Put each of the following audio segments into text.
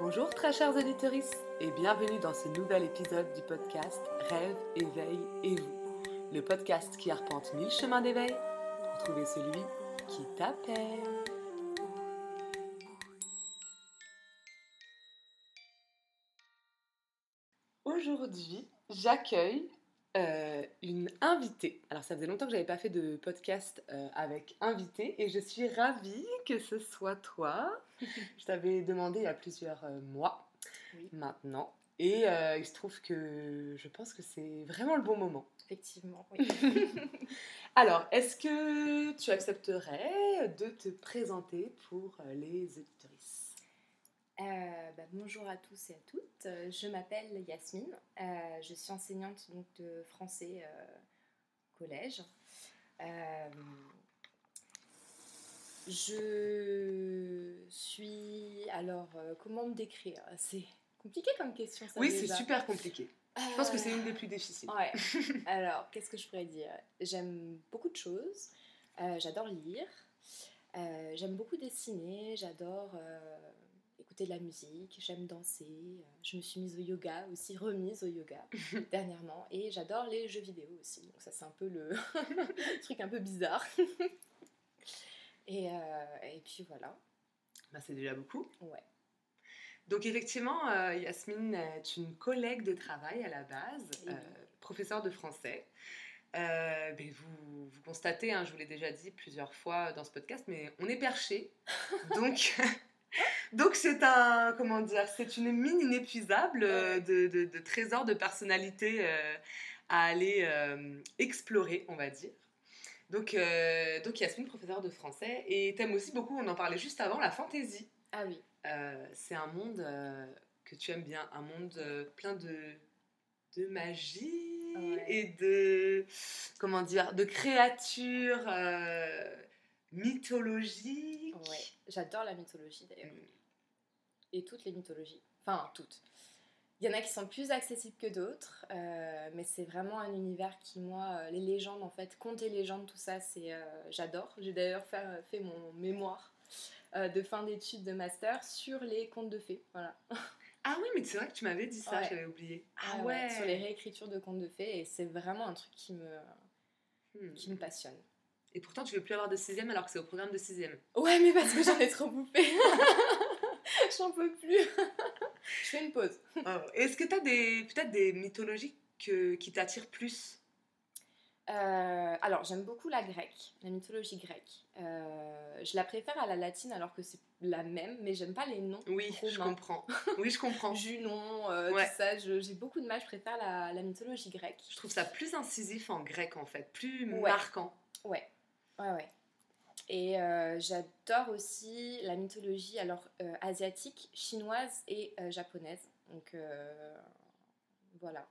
Bonjour très chers auditeurs et bienvenue dans ce nouvel épisode du podcast Rêve, éveil et vous. Le podcast qui arpente mille chemins d'éveil pour trouver celui qui t'appelle. Aujourd'hui, j'accueille euh, une invitée. Alors ça faisait longtemps que j'avais pas fait de podcast euh, avec invité et je suis ravie que ce soit toi. je t'avais demandé il y a plusieurs euh, mois maintenant et il se trouve que je pense que c'est vraiment le bon moment. Effectivement, oui. Alors, est-ce que tu accepterais de te présenter pour les auditories euh, bah, bonjour à tous et à toutes. Euh, je m'appelle Yasmine. Euh, je suis enseignante donc, de français collège. Je suis. Alors, comment me décrire? C'est compliqué comme question, ça Oui, c'est super compliqué. Je pense que c'est une des plus difficiles. Ouais. Alors, qu'est-ce que je pourrais dire? J'aime beaucoup de choses. j'adore lire. j'aime beaucoup dessiner. J'adore écouter de la musique, j'aime danser, je me suis mise au yoga aussi, remise au yoga dernièrement, et j'adore les jeux vidéo aussi, donc ça c'est un peu le truc un peu bizarre. Et, euh, et puis voilà. Bah, c'est déjà beaucoup. Ouais. Donc effectivement, euh, Yasmine est une collègue de travail à la base, euh, professeure de français. Ben, vous, vous, constatez, hein, je vous l'ai déjà dit plusieurs fois dans ce podcast, mais on est perché. donc, donc c'est un, comment dire, c'est une mine inépuisable euh, de, trésors de personnalité euh, à aller euh, explorer, on va dire. Donc, donc Yasmine, professeure de français, et t'aimes aussi beaucoup, on en parlait juste avant, la fantaisie. Ah oui. c'est un monde que tu aimes bien, un monde plein de, de magie et de, comment dire, de créatures mythologiques. Ouais, j'adore la mythologie d'ailleurs. Mm et toutes les mythologies. Enfin, toutes. Il y en a qui sont plus accessibles que d'autres, euh, mais c'est vraiment un univers qui, moi, euh, les légendes, en fait, contes et légendes, tout ça, c'est, euh, j'adore. J'ai d'ailleurs fait, fait, mon mémoire de fin d'études de master sur les contes de fées. Voilà. Ah oui, mais c'est vrai que tu m'avais dit ça, j'avais oublié. Ah ouais. Sur les réécritures de contes de fées, et c'est vraiment un truc qui me, hmm. qui me passionne. Et pourtant, tu veux plus avoir de sixième alors que c'est au programme de sixième. Ouais, mais parce que j'en ai trop bouffé. J'en peux plus. je fais une pause. Oh. Est-ce que tu as des, peut-être des mythologies que, qui t'attirent plus? Euh, alors, j'aime beaucoup la grecque, la mythologie grecque. Euh, je la préfère à la latine alors que c'est la même, mais j'aime pas les noms. Oui, je comprends. Oui, je comprends. Junon, euh, tout ça, j'ai beaucoup de mal. Je préfère la, la, mythologie grecque. Je trouve ça plus incisif en grec en fait, plus marquant. Ouais, ouais, ouais. Et euh, j'adore aussi la mythologie alors euh, asiatique, chinoise et euh, japonaise. Donc voilà.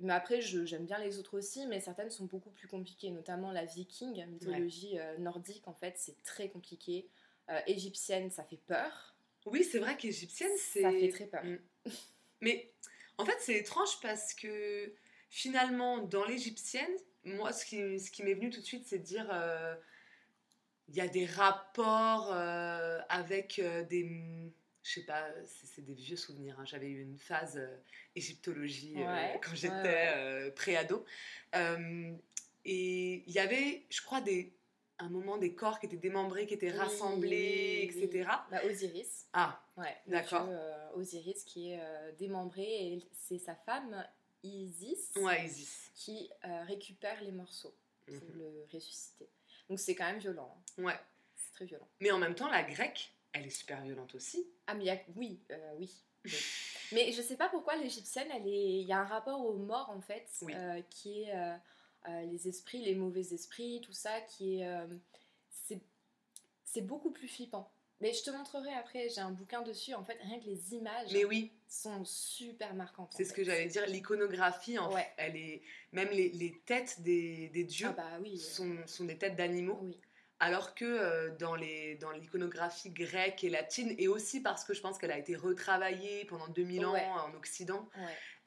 Mais après, j'aime bien les autres aussi, mais certaines sont beaucoup plus compliquées, notamment la viking, mythologie nordique, en fait, c'est très compliqué. égyptienne, ça fait peur. Oui, c'est vrai qu'égyptienne, c'est... Ça fait très peur. Mm. Mais en fait, c'est étrange parce que finalement, dans l'égyptienne, moi, ce qui, ce qui m'est venu tout de suite, c'est de dire il y a des rapports euh, avec euh, des je sais pas, c'est des vieux souvenirs. Hein. J'avais eu une phase euh, égyptologie quand j'étais pré-ado. et il y avait, je crois, des, un moment des corps qui étaient démembrés, qui étaient rassemblés, etc. Bah, Osiris. Ah, ouais, d'accord. Osiris qui est démembré et c'est sa femme Isis, ouais, Isis. qui récupère les morceaux pour mhm. le ressusciter. Donc c'est quand même violent. Hein. Ouais. C'est très violent. Mais en même temps, la grecque, elle est super violente aussi. Ah, mais y a... oui, euh, oui. mais je sais pas pourquoi l'égyptienne, elle est... il y a un rapport aux morts en fait, euh, qui est euh, les esprits, les mauvais esprits, tout ça, qui est. c'est beaucoup plus flippant. Mais je te montrerai après, j'ai un bouquin dessus. En fait, rien que les images Mais oui. sont super marquantes. C'est ce que j'allais dire. L'iconographie, en fait, elle est même les, les têtes des, des dieux ah bah oui. sont, sont, des têtes d'animaux. Oui. Alors que euh, dans l'iconographie grecque et latine, et aussi parce que je pense qu'elle a été retravaillée pendant 2000 ans en Occident,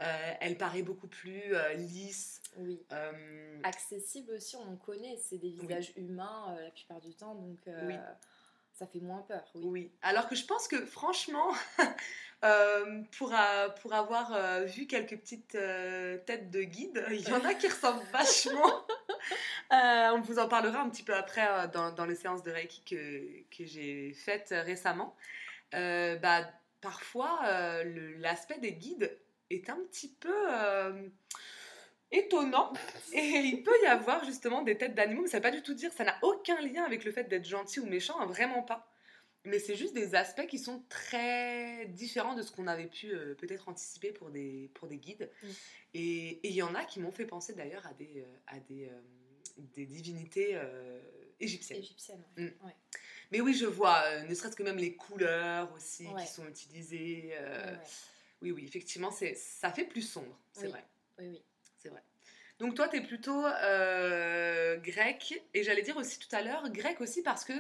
euh, elle paraît beaucoup plus euh, lisse. Oui. Accessible aussi, on connaît, c'est des visages humains la plupart du temps, donc ça fait moins peur. Oui. Oui. Alors que je pense que franchement, euh, pour, a- pour avoir euh, vu quelques petites euh, têtes de guide, il y en a qui ressemblent vachement. On vous en parlera un petit peu après dans, dans les séances de Reiki que, que j'ai faites récemment. Bah, parfois, l'aspect des guides est un petit peu étonnant. Et il peut y avoir justement des têtes d'animaux, mais ça ne veut pas du tout dire, ça n'a aucun lien avec le fait d'être gentil ou méchant, hein, vraiment pas. Mais c'est juste des aspects qui sont très différents de ce qu'on avait pu euh, peut-être anticiper pour des, pour des guides. Et il y en a qui m'ont fait penser d'ailleurs à des, euh, à des, euh, des divinités euh, égyptiennes. Égyptienne. Mm. Ouais. Mais oui, je vois, ne serait-ce que même les couleurs aussi Ouais. qui sont utilisées. Oui, oui, effectivement, ça fait plus sombre, c'est Oui. vrai. Oui, oui. Donc toi, tu es plutôt euh, grec, et j'allais dire aussi tout à l'heure, grec aussi parce que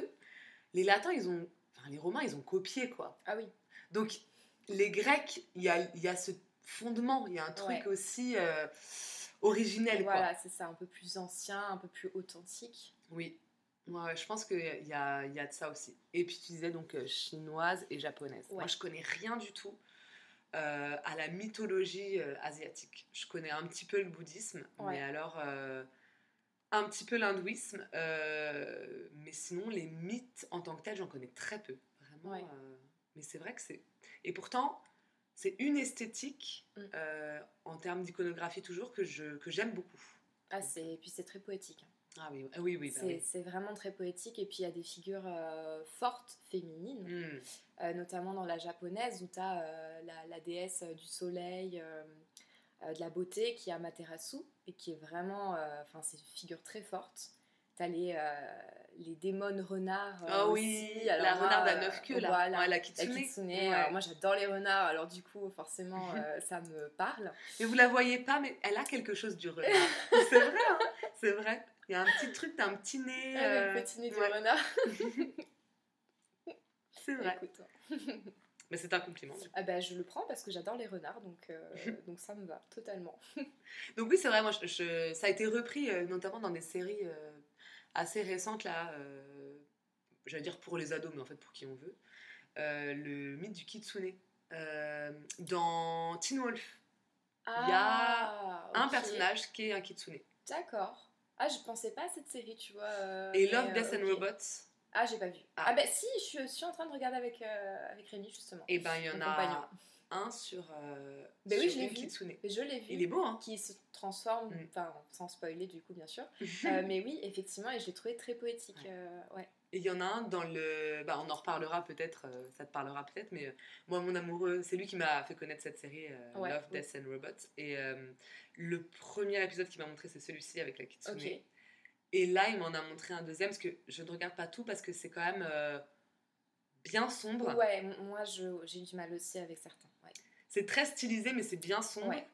les latins, ils ont... Enfin, les romains, ils ont copié, quoi. Ah oui. Donc, les Grecs, il y a, y a ce fondement, il y a un truc Ouais. aussi euh, originel. quoi. Voilà, c'est ça, un peu plus ancien, un peu plus authentique. Oui. Ouais, je pense qu'il y a, y a de ça aussi. Et puis tu disais donc euh, chinoise et japonaise. Moi, je connais rien du tout euh, à la mythologie euh, asiatique. Je connais un petit peu le bouddhisme, Ouais. mais alors euh, un petit peu l'hindouisme. mais sinon, les mythes en tant que tels, j'en connais très peu. Vraiment. Ouais. mais c'est vrai que c'est. Et pourtant, c'est une esthétique Mm. en termes d'iconographie toujours que je que j'aime beaucoup. Ah, c'est... Et puis c'est très poétique. Ah oui, ah oui, oui. bah c'est, oui. c'est vraiment très poétique. Et puis il y a des figures euh, fortes, féminines, Mm. euh, notamment dans la japonaise où tu as la, la déesse euh, du soleil, euh, euh, de la beauté qui est Amaterasu et qui est vraiment. euh, Enfin, c'est une figure très forte. Tu as les, euh, les démons renards. euh, Ah oui, aussi. la moi, renarde à euh, neuf queues, là. voilà, Ouais, la la kitsune. Ouais. Alors moi j'adore les renards, alors du coup forcément euh, ça me parle. Mais vous la voyez pas, mais elle a quelque chose du renard. c'est vrai, hein c'est vrai. Il y a un petit truc, t'as un petit nez. Ah, euh, le petit nez du ouais, renard. C'est vrai. Écoute. Mais c'est un compliment. Ah bah, je le prends parce que j'adore les renards, donc, euh, donc ça me va totalement. Donc oui, c'est vrai, moi, je- je- ça a été repris euh, notamment dans des séries euh, assez récentes, là. euh, J'allais dire pour les ados, mais en fait pour qui on veut. Euh, le mythe du kitsune. Euh, dans Teen Wolf, Il y a un Ah, ok. personnage qui est un kitsune. D'accord. Ah, je pensais pas à cette série, tu vois. euh, Et Love, euh, Death and. Robots, Ah, j'ai pas vu. Ah. Ah, bah si, je, suis en train de regarder avec, euh, avec Rémi, justement. et ben il y en a compagnon. un sur, Ben oui, je l'ai une vu. kitsune. Mais je l'ai vu. Il est beau, hein Qui se transforme, Mm. enfin, sans spoiler du coup, bien sûr. Mais oui, effectivement, et je l'ai trouvé très poétique. Ouais. ouais. Et il y en a un dans le. Bah, on en reparlera peut-être, euh, ça te parlera peut-être, mais euh, moi, mon amoureux, c'est lui qui m'a fait connaître cette série euh, Ouais, Love, oui. Death and Robots. Et le premier épisode qu'il m'a montré, c'est celui-ci avec la Kitsune. Et là, il m'en a montré un deuxième, parce que je ne regarde pas tout, parce que c'est quand même bien sombre. Ouais, moi j'ai eu du mal aussi avec certains. Ouais. C'est très stylisé, mais c'est bien sombre. Ouais.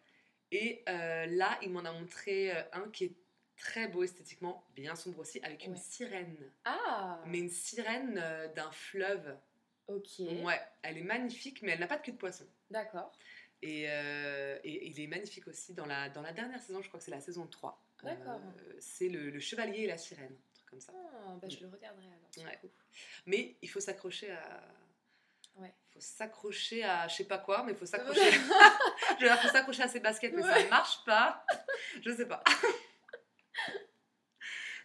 Et là, il m'en a montré un qui est très beau esthétiquement, bien sombre aussi, avec une sirène. Ah Mais une sirène euh, d'un fleuve. Ok. Ouais, elle est magnifique, mais elle n'a pas de queue de poisson. D'accord. Et, euh, et il est magnifique aussi dans la, dans la dernière saison, je crois que c'est la saison 3. D'accord. Euh, c'est le, le chevalier et la sirène, un truc comme ça. Ah, bah, je le regarderai alors. Ouais. Mais il faut s'accrocher à. Ouais. Il faut s'accrocher à je sais pas quoi, mais il faut s'accrocher. je veux dire, faut s'accrocher à ses baskets, mais ça ne marche pas. Je sais pas.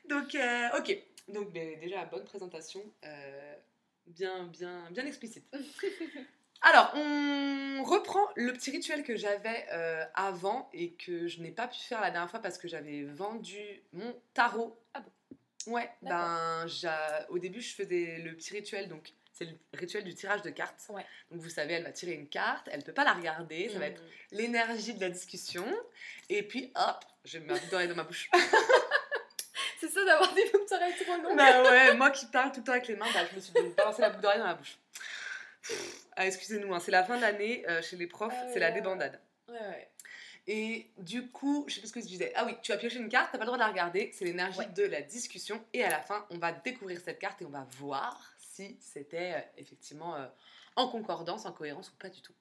Donc, euh, ok. Donc, ben, déjà, bonne présentation. euh, bien, bien, bien explicite. Alors, on reprend le petit rituel que j'avais euh, avant et que je n'ai pas pu faire la dernière fois parce que j'avais vendu mon tarot. Ah bon? Ouais, ben, au début, je faisais le petit rituel, donc c'est le rituel du tirage de cartes. Ouais. Donc, vous savez, elle va tirer une carte, elle peut pas la regarder, ça va être Mm. l'énergie de la discussion, et puis hop, j'ai ma boucle d'oreille dans ma bouche. C'est ça d'avoir des boucles d'oreilles trop longues. bah ouais, moi qui parle tout le temps avec les mains, bah, je me suis balancé la boucle d'oreille dans la bouche. Ah, excusez-nous, hein, c'est la fin de l'année, euh, chez les profs, Ah c'est la débandade. Ouais, ouais. Et du coup, je sais plus ce que je disais. Ah oui, tu as pioché une carte, t'as pas le droit de la regarder, c'est l'énergie Ouais. de la discussion. Et à la fin, on va découvrir cette carte et on va voir si c'était euh, effectivement euh, en concordance, en cohérence ou pas du tout.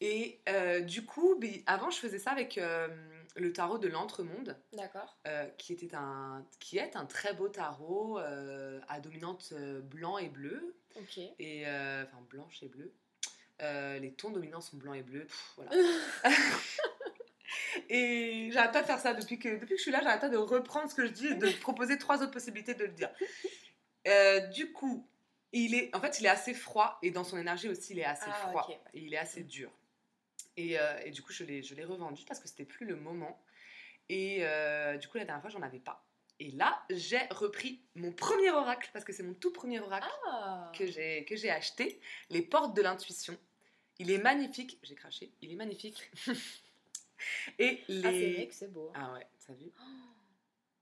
Et du coup, avant, je faisais ça avec le tarot de l'Entremonde, D'accord. euh, qui, était un, qui est un très beau tarot euh, à dominante euh, blanc et bleu, Ok. et, euh, enfin blanche et bleu. Les tons dominants sont blancs et bleus, pff, voilà. Et j'arrête pas de faire ça depuis que, depuis que je suis là, j'arrête pas de reprendre ce que je dis et de proposer trois autres possibilités de le dire. Du coup, il est, en fait, il est assez froid et dans son énergie aussi, il est assez Ah, froid et il est assez dur. Et, euh, et du coup, je l'ai, revendu parce que c'était plus le moment. Et euh, du coup, la dernière fois, j'en avais pas. Et là, j'ai repris mon premier oracle parce que c'est mon tout premier oracle Ah. que j'ai acheté, les portes de l'intuition. Il est magnifique, j'ai craché, il est magnifique. Et Ah, c'est vrai les que c'est beau. hein. Ah ouais, t'as vu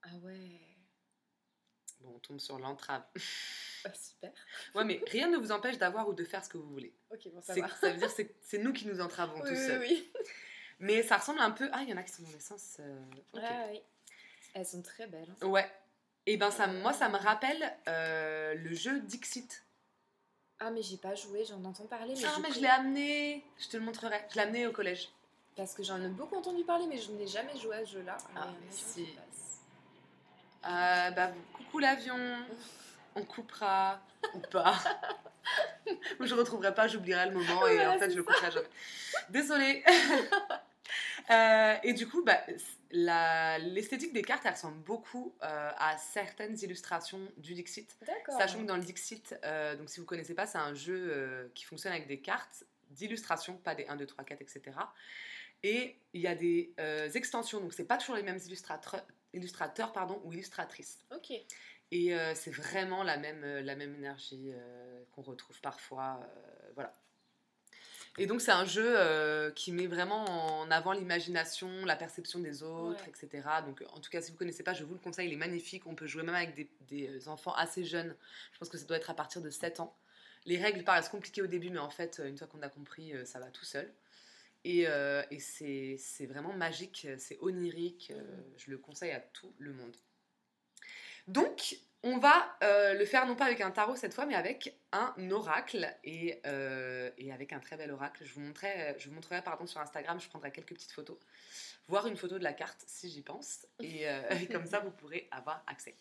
Ah ouais. Bon, on tombe sur l'entrave. Ah, super. Ouais, mais rien ne vous empêche d'avoir ou de faire ce que vous voulez. Ok, bon, ça va. Ça veut dire que c'est- nous qui nous entravons Oui, tout oui, seuls. oui. Mais ça ressemble un peu. Ah, il y en a qui sont dans le sens. euh. Ah oui. Elles sont très belles. hein. Ouais. Et ben ça, moi, ça me rappelle euh, le jeu Dixit. Ah, mais j'ai pas joué, j'en entends parler. Mais Ah, mais je l'ai amené. Je te le montrerai. Je l'ai amené au collège. Parce que j'en ai beaucoup entendu parler, mais je n'ai jamais joué à ce jeu-là. Ah, Mais si. Euh, bah, coucou l'avion. On coupera ou pas. Ou je retrouverai pas, j'oublierai le moment et en fait je le couperai jamais. Désolée. Euh, et du coup, bah, la- l'esthétique des cartes, elle ressemble beaucoup euh, à certaines illustrations du Dixit. D'accord. Sachant que dans le Dixit, euh, donc si vous connaissez pas, c'est un jeu qui fonctionne avec des cartes d'illustration, pas des 1, 2, 3, 4, etc. Et il y a des extensions, donc c'est pas toujours les mêmes illustrateurs, illustrateurs pardon, ou illustratrices. Ok. Et euh, c'est vraiment la même, euh, la même énergie euh, qu'on retrouve parfois. euh, voilà. Et donc, c'est un jeu qui met vraiment en avant l'imagination, la perception des autres, Ouais. etc. Donc, en tout cas, si vous ne connaissez pas, je vous le conseille, il est magnifique. On peut jouer même avec des, des enfants assez jeunes. Je pense que ça doit être à partir de 7 ans. Les règles paraissent compliquées au début, mais en fait, une fois qu'on a compris, ça va tout seul. Et, et c'est vraiment magique, c'est onirique. je le conseille à tout le monde. Donc, on va euh, le faire non pas avec un tarot cette fois, mais avec un oracle et, euh, et avec un très bel oracle. Je vous montrerai, je vous montrerai pardon, sur Instagram, je prendrai quelques petites photos, voir une photo de la carte si j'y pense, et, euh, et comme ça vous pourrez avoir accès.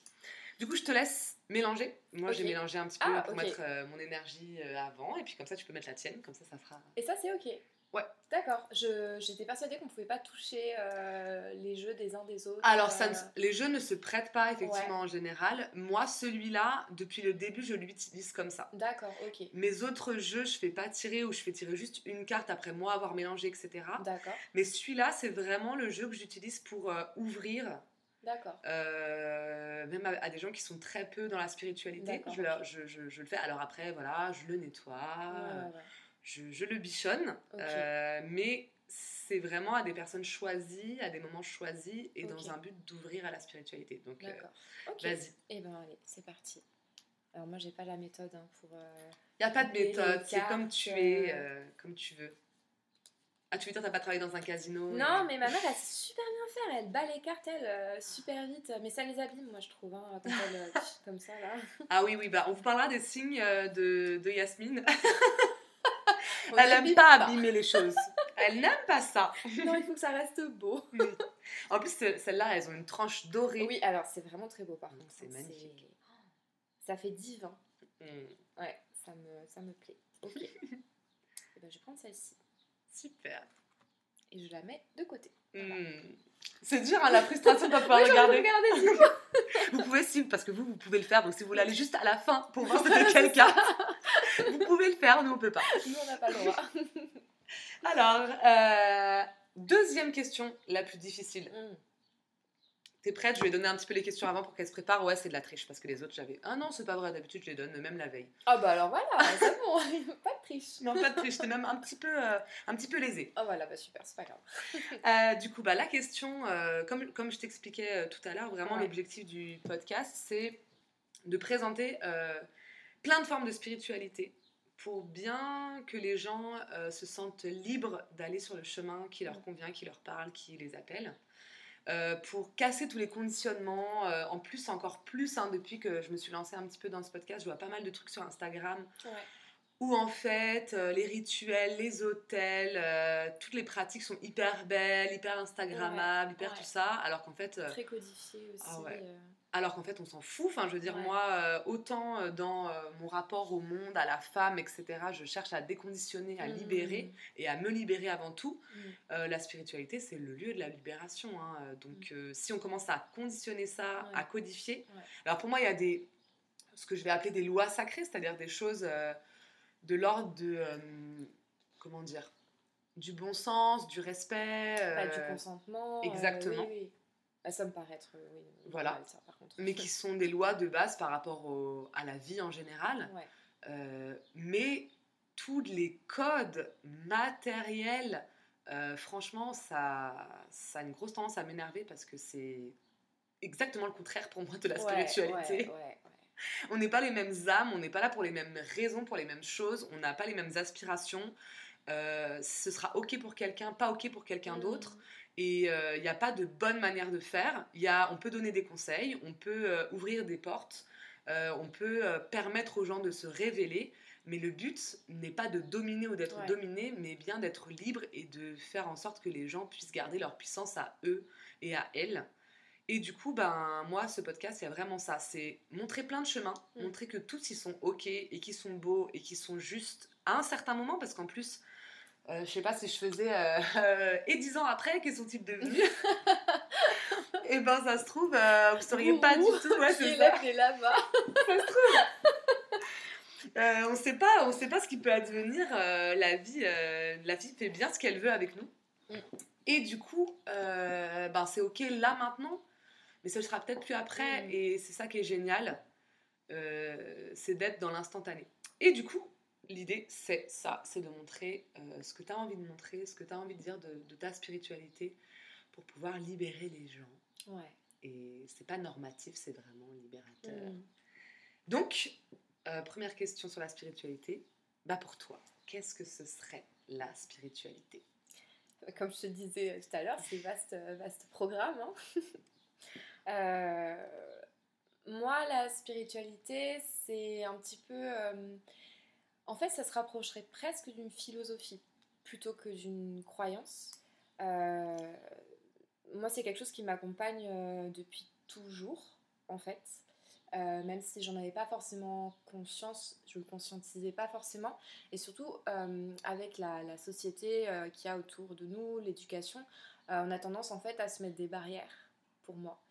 Du coup, je te laisse mélanger. Moi, j'ai mélangé un petit peu Ah, pour mettre mon énergie avant, et puis comme ça, tu peux mettre la tienne, comme ça, ça fera. Et ça, c'est ok. Ouais. D'accord. J'étais persuadée qu'on pouvait pas toucher euh, les jeux des uns des autres. Alors, ça ne- euh, les jeux ne se prêtent pas effectivement Ouais. en général. Moi, celui-là, depuis le début, je l'utilise comme ça. D'accord, ok. Mes autres jeux, je fais pas tirer ou je fais tirer juste une carte après moi avoir mélangé, etc. D'accord, Mais celui-là, c'est vraiment le jeu que j'utilise pour euh, ouvrir, d'accord. euh, même à, à des gens qui sont très peu dans la spiritualité. Je, je- je- je le fais. Alors après, voilà, je le nettoie, Ouais, ouais, ouais. Je, je le bichonne, euh, mais c'est vraiment à des personnes choisies, à des moments choisis et dans un but d'ouvrir à la spiritualité. Donc, euh, D'accord. Ok. vas-y. Et ben allez, c'est parti. Alors moi, j'ai pas la méthode hein, pour. euh, Il n'y a pas de méthode, c'est comme tu euh, es, euh, comme tu veux. Ah, tu veux dire, t'as pas travaillé dans un casino Non, et- mais ma mère, elle sait super bien faire. Elle bat les cartes, elle, euh, super vite. Mais ça les abîme, moi, je trouve, hein, quand elle, euh, comme ça, là. Ah oui, oui, bah, on vous parlera des signes euh, de, de Yasmine. Elle n'aime pas abîmer les choses. Elle n'aime pas ça. Non, il faut que ça reste beau. En plus, ce- celles-là, elles ont une tranche dorée. Oui, alors c'est vraiment très beau, par contre. c'est magnifique. Ça fait divin. Mm, Ouais, ça me, ça me plaît. Ok. Eh ben, je vais prendre celle-ci. super. Et je la mets de côté. Mm. C'est dur, hein, la frustration de pas pouvoir Oui, regarder. Vous pouvez suivre parce que vous, vous pouvez le faire. Donc, si vous voulez aller juste à la fin pour voir c'était quelle carte, vous pouvez le faire. Nous, on peut pas. Nous, on n'a pas le droit. Alors, euh, deuxième question, la plus difficile. Mm. T'es prête Je vais donner un petit peu les questions avant pour qu'elle se prépare. Ouais, c'est de la triche parce que les autres, j'avais. Ah non, c'est pas vrai, d'habitude, je les donne même la veille. Ah bah alors voilà, c'est bon, pas de triche. Non, pas de triche, j'étais même un petit peu, euh, un petit peu lésée. Ah voilà, bah super, c'est pas grave. Euh, du coup, bah, la question, euh, comme, comme je t'expliquais euh, tout à l'heure, vraiment Ouais. l'objectif du podcast, c'est de présenter plein de formes de spiritualité pour bien que les gens se sentent libres d'aller sur le chemin qui leur Mm. convient, qui leur parle, qui les appelle. Euh, pour casser tous les conditionnements, euh, en plus, encore plus, hein, depuis que je me suis lancée un petit peu dans ce podcast, je vois pas mal de trucs sur Instagram Ouais. où en fait euh, les rituels, les hôtels, toutes les pratiques sont hyper belles, hyper instagrammables, hyper tout ça, alors qu'en fait... Très codifié aussi. Ah alors qu'en fait on s'en fout. Enfin, je veux dire, moi, euh, autant euh, dans euh, mon rapport au monde, à la femme, etc., je cherche à déconditionner, à libérer mmh. et à me libérer avant tout. Mmh. la spiritualité, c'est le lieu de la libération. Hein. Donc, mmh. si on commence à conditionner ça, à codifier, alors pour moi, il y a des, ce que je vais appeler des lois sacrées, c'est-à-dire des choses de l'ordre de, comment dire, du bon sens, du respect, du consentement. Exactement. Ça me paraît être, oui, voilà. par contre. Mais qui sont des lois de base par rapport à la vie en général. Euh, mais tous les codes matériels, euh, franchement, ça, ça a une grosse tendance à m'énerver parce que c'est exactement le contraire pour moi de la spiritualité. on n'est pas les mêmes âmes, on n'est pas là pour les mêmes raisons, pour les mêmes choses, on n'a pas les mêmes aspirations. Euh, ce sera ok pour quelqu'un, pas ok pour quelqu'un mmh. d'autre. Et il euh, n'y a pas de bonne manière de faire. Y a, on peut donner des conseils, on peut euh, ouvrir des portes, euh, on peut permettre aux gens de se révéler. Mais le but n'est pas de dominer ou d'être dominé, mais bien d'être libre et de faire en sorte que les gens puissent garder leur puissance à eux et à elles. Et du coup, ben, moi, ce podcast, a vraiment ça. C'est montrer plein de chemins, mm. montrer que tous, ils sont OK et qu'ils sont beaux et qu'ils sont justes à un certain moment, parce qu'en plus, euh, je sais pas si je faisais euh, et dix ans après, quels sont-ils devenus Et eh ben ça se trouve, euh, vous sauriez pas du tout. Ouais, c'est ça. là-bas. ça se trouve. Euh, on sait pas, on sait pas ce qui peut advenir. la vie, la vie fait bien ce qu'elle veut avec nous. Mm. Et du coup, ben c'est ok là maintenant, mais ce sera peut-être plus après. Mm. Et c'est ça qui est génial, c'est d'être dans l'instantané. Et du coup, l'idée, c'est ça, c'est de montrer euh, ce que tu as envie de montrer, ce que tu as envie de dire de, ta spiritualité pour pouvoir libérer les gens. Ouais. Et c'est pas normatif, c'est vraiment libérateur. Mm. Donc, euh, première question sur la spiritualité. Bah pour toi, qu'est-ce que ce serait la spiritualité? Comme je te disais tout à l'heure, c'est vaste, vaste programme. Hein euh, moi, la spiritualité, c'est un petit peu en fait, ça se rapprocherait presque d'une philosophie plutôt que d'une croyance. Euh, moi, c'est quelque chose qui m'accompagne euh, depuis toujours, en fait. Euh, même si j'en avais pas forcément conscience, je le conscientisais pas forcément. Et surtout, avec la, société qui a autour de nous, l'éducation, on a tendance en fait à se mettre des barrières, pour moi,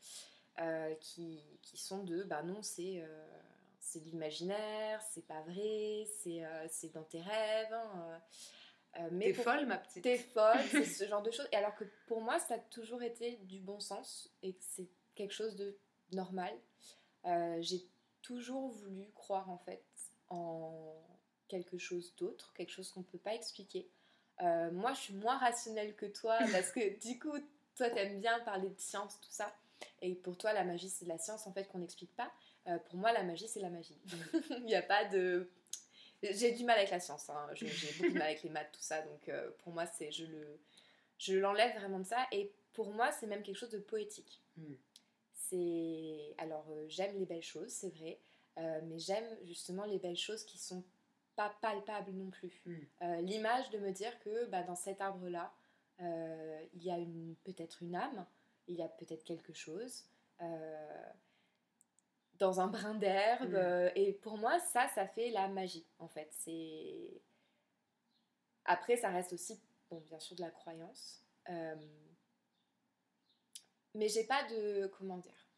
qui, qui, sont de, bah non, c'est c'est de l'imaginaire, c'est pas vrai, c'est euh, dans tes rêves. Hein, euh, euh, mais t'es folle, ma petite. T'es folle, c'est ce genre de choses. Et alors que pour moi, ça a toujours été du bon sens et que c'est quelque chose de normal. J'ai toujours voulu croire en fait en quelque chose d'autre, quelque chose qu'on ne peut pas expliquer. moi, je suis moins rationnelle que toi parce que du coup, toi, t'aimes bien parler de science, tout ça. Et pour toi, la magie, c'est de la science en fait qu'on n'explique pas. Euh, pour moi, la magie, c'est la magie. Il n'y a pas de. J'ai du mal avec la science, hein. j'ai beaucoup de mal avec les maths, tout ça, donc euh, pour moi, c'est je le je l'enlève vraiment de ça. Et pour moi, c'est même quelque chose de poétique. Hmm. C'est alors euh, j'aime les belles choses, c'est vrai, mais j'aime justement les belles choses qui sont pas palpables non plus. Hmm. L'image de me dire que bah, dans cet arbre-là, il y a peut-être une âme, il y a peut-être quelque chose dans un brin d'herbe. Mm. Euh, et pour moi, ça, ça fait la magie, en fait. C'est... Après, ça reste aussi, bon, bien sûr, de la croyance. Euh, mais j'ai pas de... Comment dire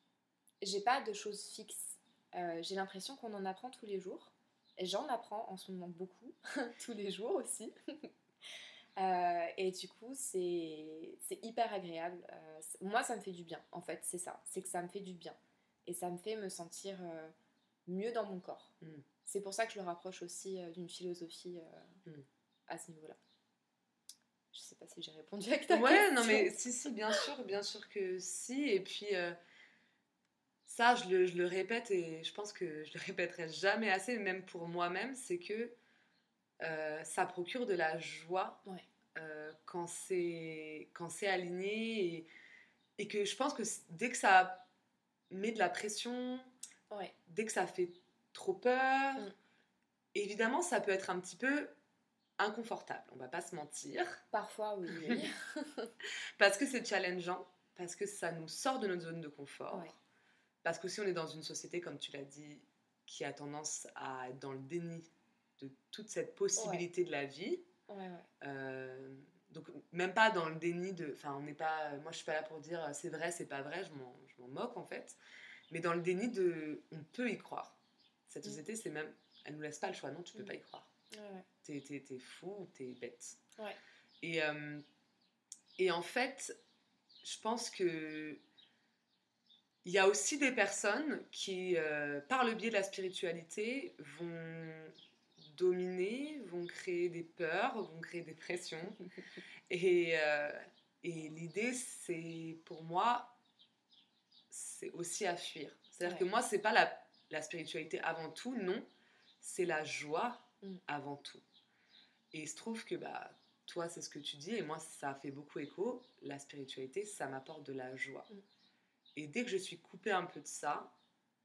J'ai pas de choses fixes. Euh, j'ai l'impression qu'on en apprend tous les jours. Et j'en apprends en ce moment beaucoup, tous les jours aussi. et du coup, c'est, c'est hyper agréable. moi, ça me fait du bien, en fait, c'est ça. C'est que ça me fait du bien et ça me fait me sentir euh, mieux dans mon corps. Mm. C'est pour ça que je le rapproche aussi euh, d'une philosophie euh, mm. à ce niveau-là. Je sais pas si j'ai répondu avec ta ouais, non mais si, si, bien sûr, bien sûr que si. Et puis, ça, je le, je le, répète et je pense que je le répéterai jamais assez, même pour moi-même, c'est que ça procure de la joie quand c'est aligné et, et que je pense que dès que ça met de la pression, dès que ça fait trop peur, mm. évidemment, ça peut être un petit peu inconfortable, on va pas se mentir. Parfois, oui. oui. parce que c'est challengeant, parce que ça nous sort de notre zone de confort. Ouais. Parce que si on est dans une société, comme tu l'as dit, qui a tendance à être dans le déni de toute cette possibilité de la vie, Ouais, euh, donc même pas dans le déni de... Enfin, on n'est pas... Moi, je suis pas là pour dire euh, c'est vrai, c'est pas vrai, je m'en, m'en moque en fait. Mais dans le déni de... On peut y croire. Cette Mm. société, c'est même... Elle nous laisse pas le choix, non, tu peux Mm. pas y croire. T'es, t'es, t'es fou ou t'es bête. Ouais. Et, euh, et en fait, je pense que il y a aussi des personnes qui, euh, par le biais de la spiritualité, vont dominer, vont créer des peurs, vont créer des pressions. Et, euh, et l'idée, c'est pour moi, c'est aussi à fuir. C'est-à-dire Ouais. que moi, c'est pas la, la spiritualité avant tout, non, c'est la joie Mm. avant tout. Et il se trouve que bah, toi, c'est ce que tu dis, et moi, ça fait beaucoup écho. La spiritualité, ça m'apporte de la joie. Mm. Et dès que je suis coupée un peu de ça,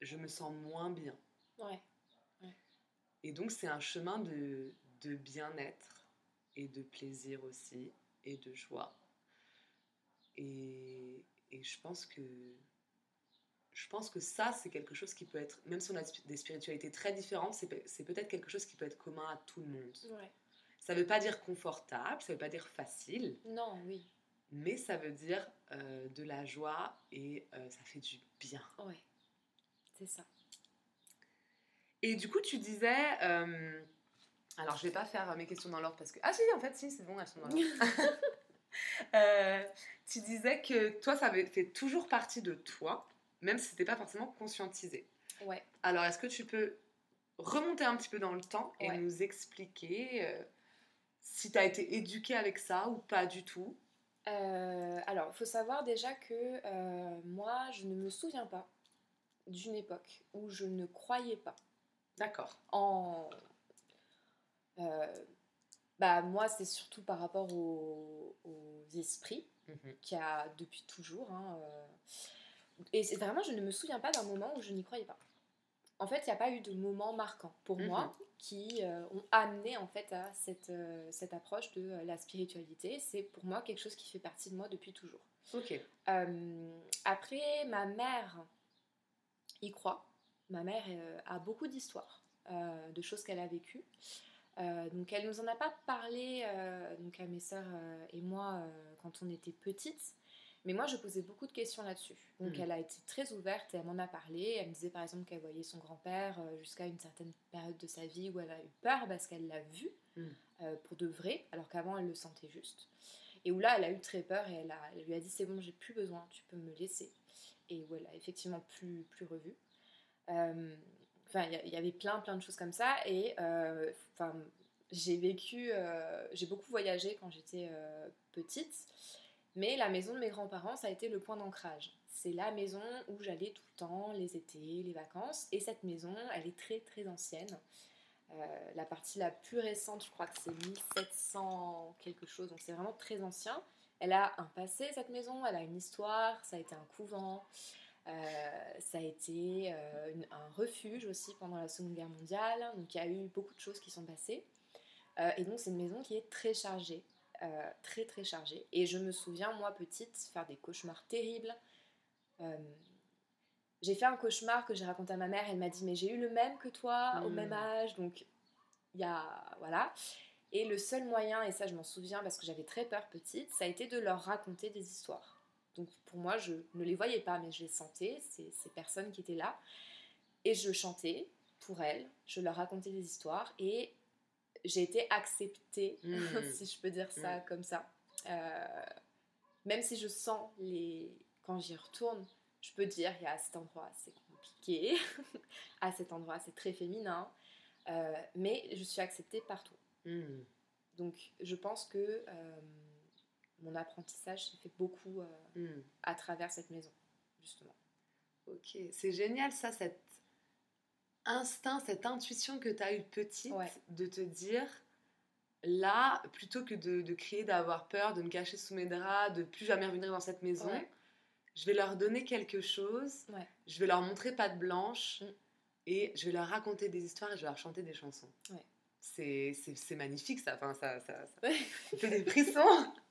je me sens moins bien. Ouais. Et donc, c'est un chemin de, de bien-être et de plaisir aussi, et de joie. Et, et je pense que je pense que ça, c'est quelque chose qui peut être, même si on a des spiritualités très différentes, c'est pe- c'est peut-être quelque chose qui peut être commun à tout le monde. Ouais. Ça ne veut pas dire confortable, ça ne veut pas dire facile, Non, oui. mais ça veut dire euh, de la joie et euh, ça fait du bien. Ouais. C'est ça. Et du coup, tu disais. euh, alors, je vais pas faire mes questions dans l'ordre parce que. Ah, si, en fait, si, c'est bon, elles sont dans l'ordre. Tu disais que toi, ça fait toujours partie de toi, même si c'était pas forcément conscientisé. Ouais. Alors, est-ce que tu peux remonter un petit peu dans le temps et Ouais. nous expliquer euh, si tu as été éduquée avec ça ou pas du tout? Euh, alors, il faut savoir déjà que euh, moi, je ne me souviens pas d'une époque où je ne croyais pas D'accord. en. bah, moi, c'est surtout par rapport aux, aux esprits qu'il y a depuis toujours. hein. Et c'est vraiment, je ne me souviens pas d'un moment où je n'y croyais pas. En fait, il n'y a pas eu de moment marquant pour Mhm. moi qui euh, ont amené en fait à cette, euh, cette approche de euh, la spiritualité. C'est pour moi quelque chose qui fait partie de moi depuis toujours. Ok. Après, ma mère y croit. Ma mère a beaucoup d'histoires, de choses qu'elle a vécues. Donc elle nous en a pas parlé donc à mes sœurs et moi quand on était petites, mais moi je posais beaucoup de questions là-dessus. Donc Mhm. elle a été très ouverte et elle m'en a parlé. Elle me disait par exemple qu'elle voyait son grand-père euh, jusqu'à une certaine période de sa vie où elle a eu peur parce qu'elle l'a vu Mhm. euh, pour de vrai, alors qu'avant elle le sentait juste. Et où là elle a eu très peur et elle, a- elle lui a dit c'est bon j'ai plus besoin, tu peux me laisser. Et où elle a effectivement plus plus revu. Euh, Enfin, il y avait plein, plein de choses comme ça. Et euh, j'ai vécu, j'ai beaucoup voyagé quand j'étais petite. Mais la maison de mes grands-parents, ça a été le point d'ancrage. C'est la maison où j'allais tout le temps, les étés, les vacances. Et cette maison, elle est très, très ancienne. Euh, la partie la plus récente, je crois que c'est 1700 quelque chose. Donc c'est vraiment très ancien. Elle a un passé, cette maison. Elle a une histoire. Ça a été un couvent. Euh, ça a été euh, un refuge aussi pendant la Seconde Guerre mondiale. Donc il y a eu beaucoup de choses qui sont passées. Et donc c'est une maison qui est très chargée. Euh, très très chargée. Et je me souviens, moi petite, faire des cauchemars terribles. Euh, j'ai fait un cauchemar que j'ai raconté à ma mère. Elle m'a dit Mais j'ai eu le même que toi, au même âge. Donc il y a. Voilà. Et le seul moyen, et ça je m'en souviens parce que j'avais très peur petite, ça a été de leur raconter des histoires. Donc pour moi, je ne les voyais pas, mais je les sentais, ces, ces personnes qui étaient là. Et je chantais pour elles, je leur racontais des histoires et j'ai été acceptée, Mm. si je peux dire ça comme ça. Euh, même si je sens les... Quand j'y retourne, je peux dire, il y a à cet endroit, c'est compliqué, à cet endroit, c'est très féminin, Euh, mais je suis acceptée partout. Mm. Donc je pense que euh, mon apprentissage s'est fait beaucoup à travers cette maison, justement. Ok, c'est génial ça, cet instinct, cette intuition que tu as eu petite Ouais. de te dire, là, plutôt que de, de crier, d'avoir peur, de me cacher sous mes draps, de plus jamais revenir dans cette maison, Ouais. je vais leur donner quelque chose, Ouais. je vais leur montrer patte blanche, Mm. et je vais leur raconter des histoires et je vais leur chanter des chansons. C'est, magnifique ça, enfin, ça, ça, fait des frissons.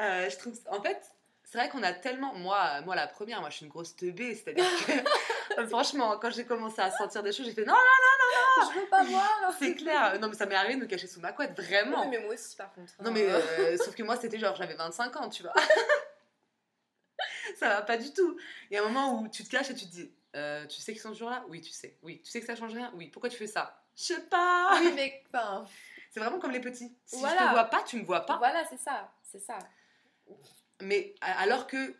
Euh, je trouve, en fait, c'est vrai qu'on a tellement, moi, moi la première, moi je suis une grosse teubée, c'est-à-dire que franchement, quand j'ai commencé à sentir des choses, j'ai fait non, non, non, non, Je veux pas voir. c'est clair. Non mais ça m'est arrivé de me cacher sous ma couette, vraiment. Oui, mais moi aussi, par contre. Non hein. mais euh, sauf que moi c'était genre j'avais 25 ans, tu vois. ça va pas du tout. Il y a un moment où tu te caches et tu te dis euh, tu sais qu'ils sont toujours là? Oui, tu sais. Oui, tu sais que ça change rien? Oui, pourquoi tu fais ça? Je sais pas. Oui, mais enfin, C'est vraiment comme les petits. Si je Voilà. te vois pas, tu me vois pas. voilà, c'est ça, c'est ça. Mais alors que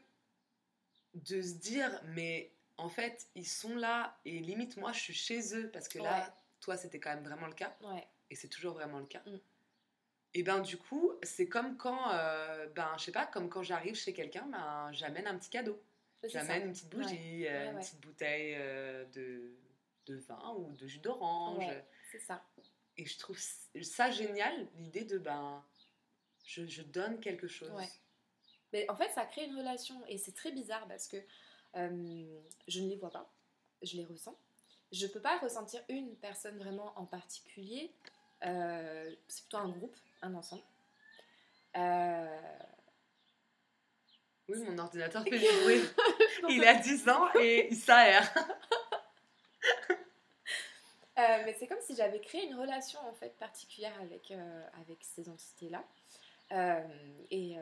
de se dire mais en fait, ils sont là et limite moi je suis chez eux parce que là toi c'était quand même vraiment le cas Ouais, et c'est toujours vraiment le cas. Mm. Et ben du coup, c'est comme quand euh, ben je sais pas, comme quand j'arrive chez quelqu'un, ben j'amène un petit cadeau. J'amène une petite bougie, euh, Ouais, une petite bouteille euh, de, de vin ou de jus d'orange. C'est ça. Et je trouve ça génial, l'idée de ben, je, je donne quelque chose. Mais en fait, ça crée une relation et c'est très bizarre parce que euh, je ne les vois pas, je les ressens. Je peux pas ressentir une personne vraiment en particulier. euh, c'est plutôt un groupe, un ensemble. Euh, Oui, mon ordinateur fait du bruit. il a 10 ans et il s'aère. Euh, mais c'est comme si j'avais créé une relation en fait particulière avec, euh, avec ces entités-là. Euh, et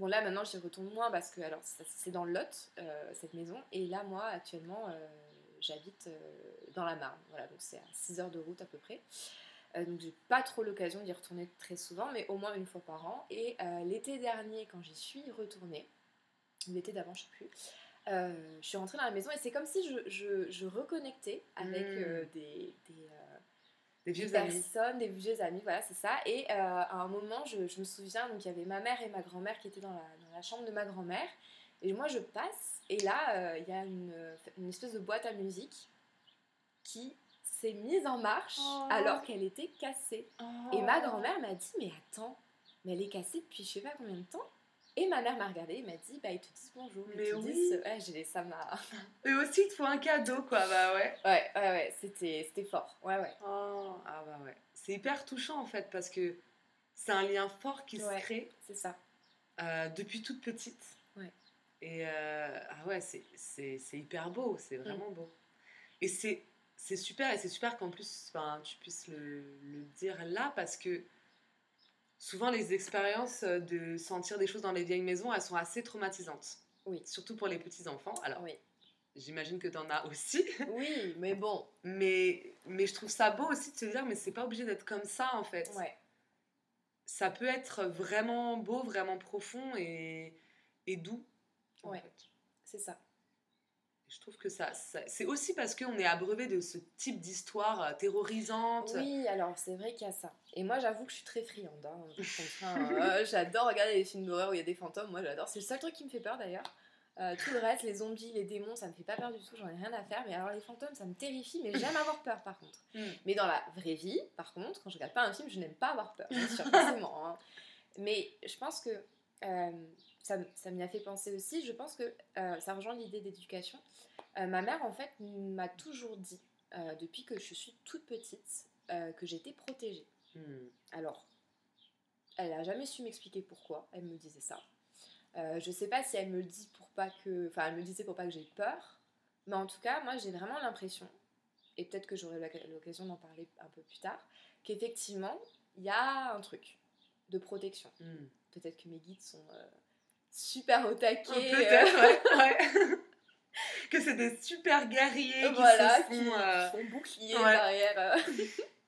bon là maintenant j'y retourne moins parce que alors c'est dans le Lot euh, cette maison et là moi actuellement euh, j'habite euh, dans la Marne. Voilà donc c'est à 6 heures de route à peu près. Donc j'ai pas trop l'occasion d'y retourner très souvent mais au moins une fois par an. Et l'été dernier quand j'y suis retournée, ou l'été d'avant je sais plus, euh, je suis rentrée dans la maison et c'est comme si je, je, je reconnectais avec Mm. euh, des, des, euh, Des des vieux amis. personnes, des vieux amis, voilà, c'est ça. Et euh, à un moment, je, je me souviens, donc il y avait ma mère et ma grand-mère qui étaient dans la, dans la chambre de ma grand-mère. Et moi, je passe, et là, euh, il y a une, une espèce de boîte à musique qui s'est mise en marche Oh. alors qu'elle était cassée. Et ma grand-mère m'a dit, mais attends, mais elle est cassée depuis je sais pas combien de temps. Et ma mère m'a regardée et m'a dit, bah ils te disent bonjour. ils Mais te oui. disent, ouais, j'ai ça m'a... Eux aussi, il te faut un cadeau, quoi. Bah ouais. Ouais, ouais, ouais, c'était, c'était fort. Ouais, ouais. Oh, ah bah ouais. C'est hyper touchant, en fait, parce que c'est un lien fort qui Ouais. se crée C'est ça. euh, depuis toute petite. Ouais. Et euh, ah ouais, c'est, c'est, c'est hyper beau, c'est Mm. vraiment beau. Et c'est, c'est super, et c'est super qu'en plus enfin, tu puisses le, le dire là, parce que souvent les expériences de sentir des choses dans les vieilles maisons, elles sont assez traumatisantes. Oui. Surtout pour les petits-enfants. Alors, Oui. j'imagine que tu en as aussi. Oui, mais bon. Mais, mais je trouve ça beau aussi de se dire, mais c'est pas obligé d'être comme ça en fait. Ouais. Ça peut être vraiment beau, vraiment profond et, et doux. en Ouais. C'est ça. Je trouve que ça, ça- c'est aussi parce qu'on est abreuvé de ce type d'histoire euh, terrorisante. Oui, alors c'est vrai qu'il y a ça. Et moi, j'avoue que je suis très friande. hein. Euh, j'adore regarder les films d'horreur où il y a des fantômes. Moi, j'adore. C'est le seul truc qui me fait peur d'ailleurs. Euh, tout le reste, les zombies, les démons, ça me fait pas peur du tout. J'en ai rien à faire. Mais alors, les fantômes, ça me terrifie. Mais j'aime avoir peur par contre. Mm. Mais dans la vraie vie, par contre, quand je regarde pas un film, je n'aime pas avoir peur. Bien sûr, forcément. hein. Mais je pense que euh, ça, ça m'y a fait penser aussi. Je pense que euh, ça rejoint l'idée d'éducation. Euh, ma mère, en fait, m'a toujours dit, depuis que je suis toute petite, que j'étais protégée. Hmm. Alors, elle n'a jamais su m'expliquer pourquoi elle me disait ça. Euh, je sais pas si elle me le dit pour pas que, enfin, elle me le disait pour pas que j'ai peur, mais en tout cas, moi, j'ai vraiment l'impression, et peut-être que j'aurai l'oc- l'occasion d'en parler un peu plus tard, qu'effectivement, il y a un truc de protection. Hmm. Peut-être que mes guides sont euh, super au taquet. euh, Peut-être, ouais, ouais. que c'est des super guerriers qui se qui font. euh, font bouclier ouais. derrière.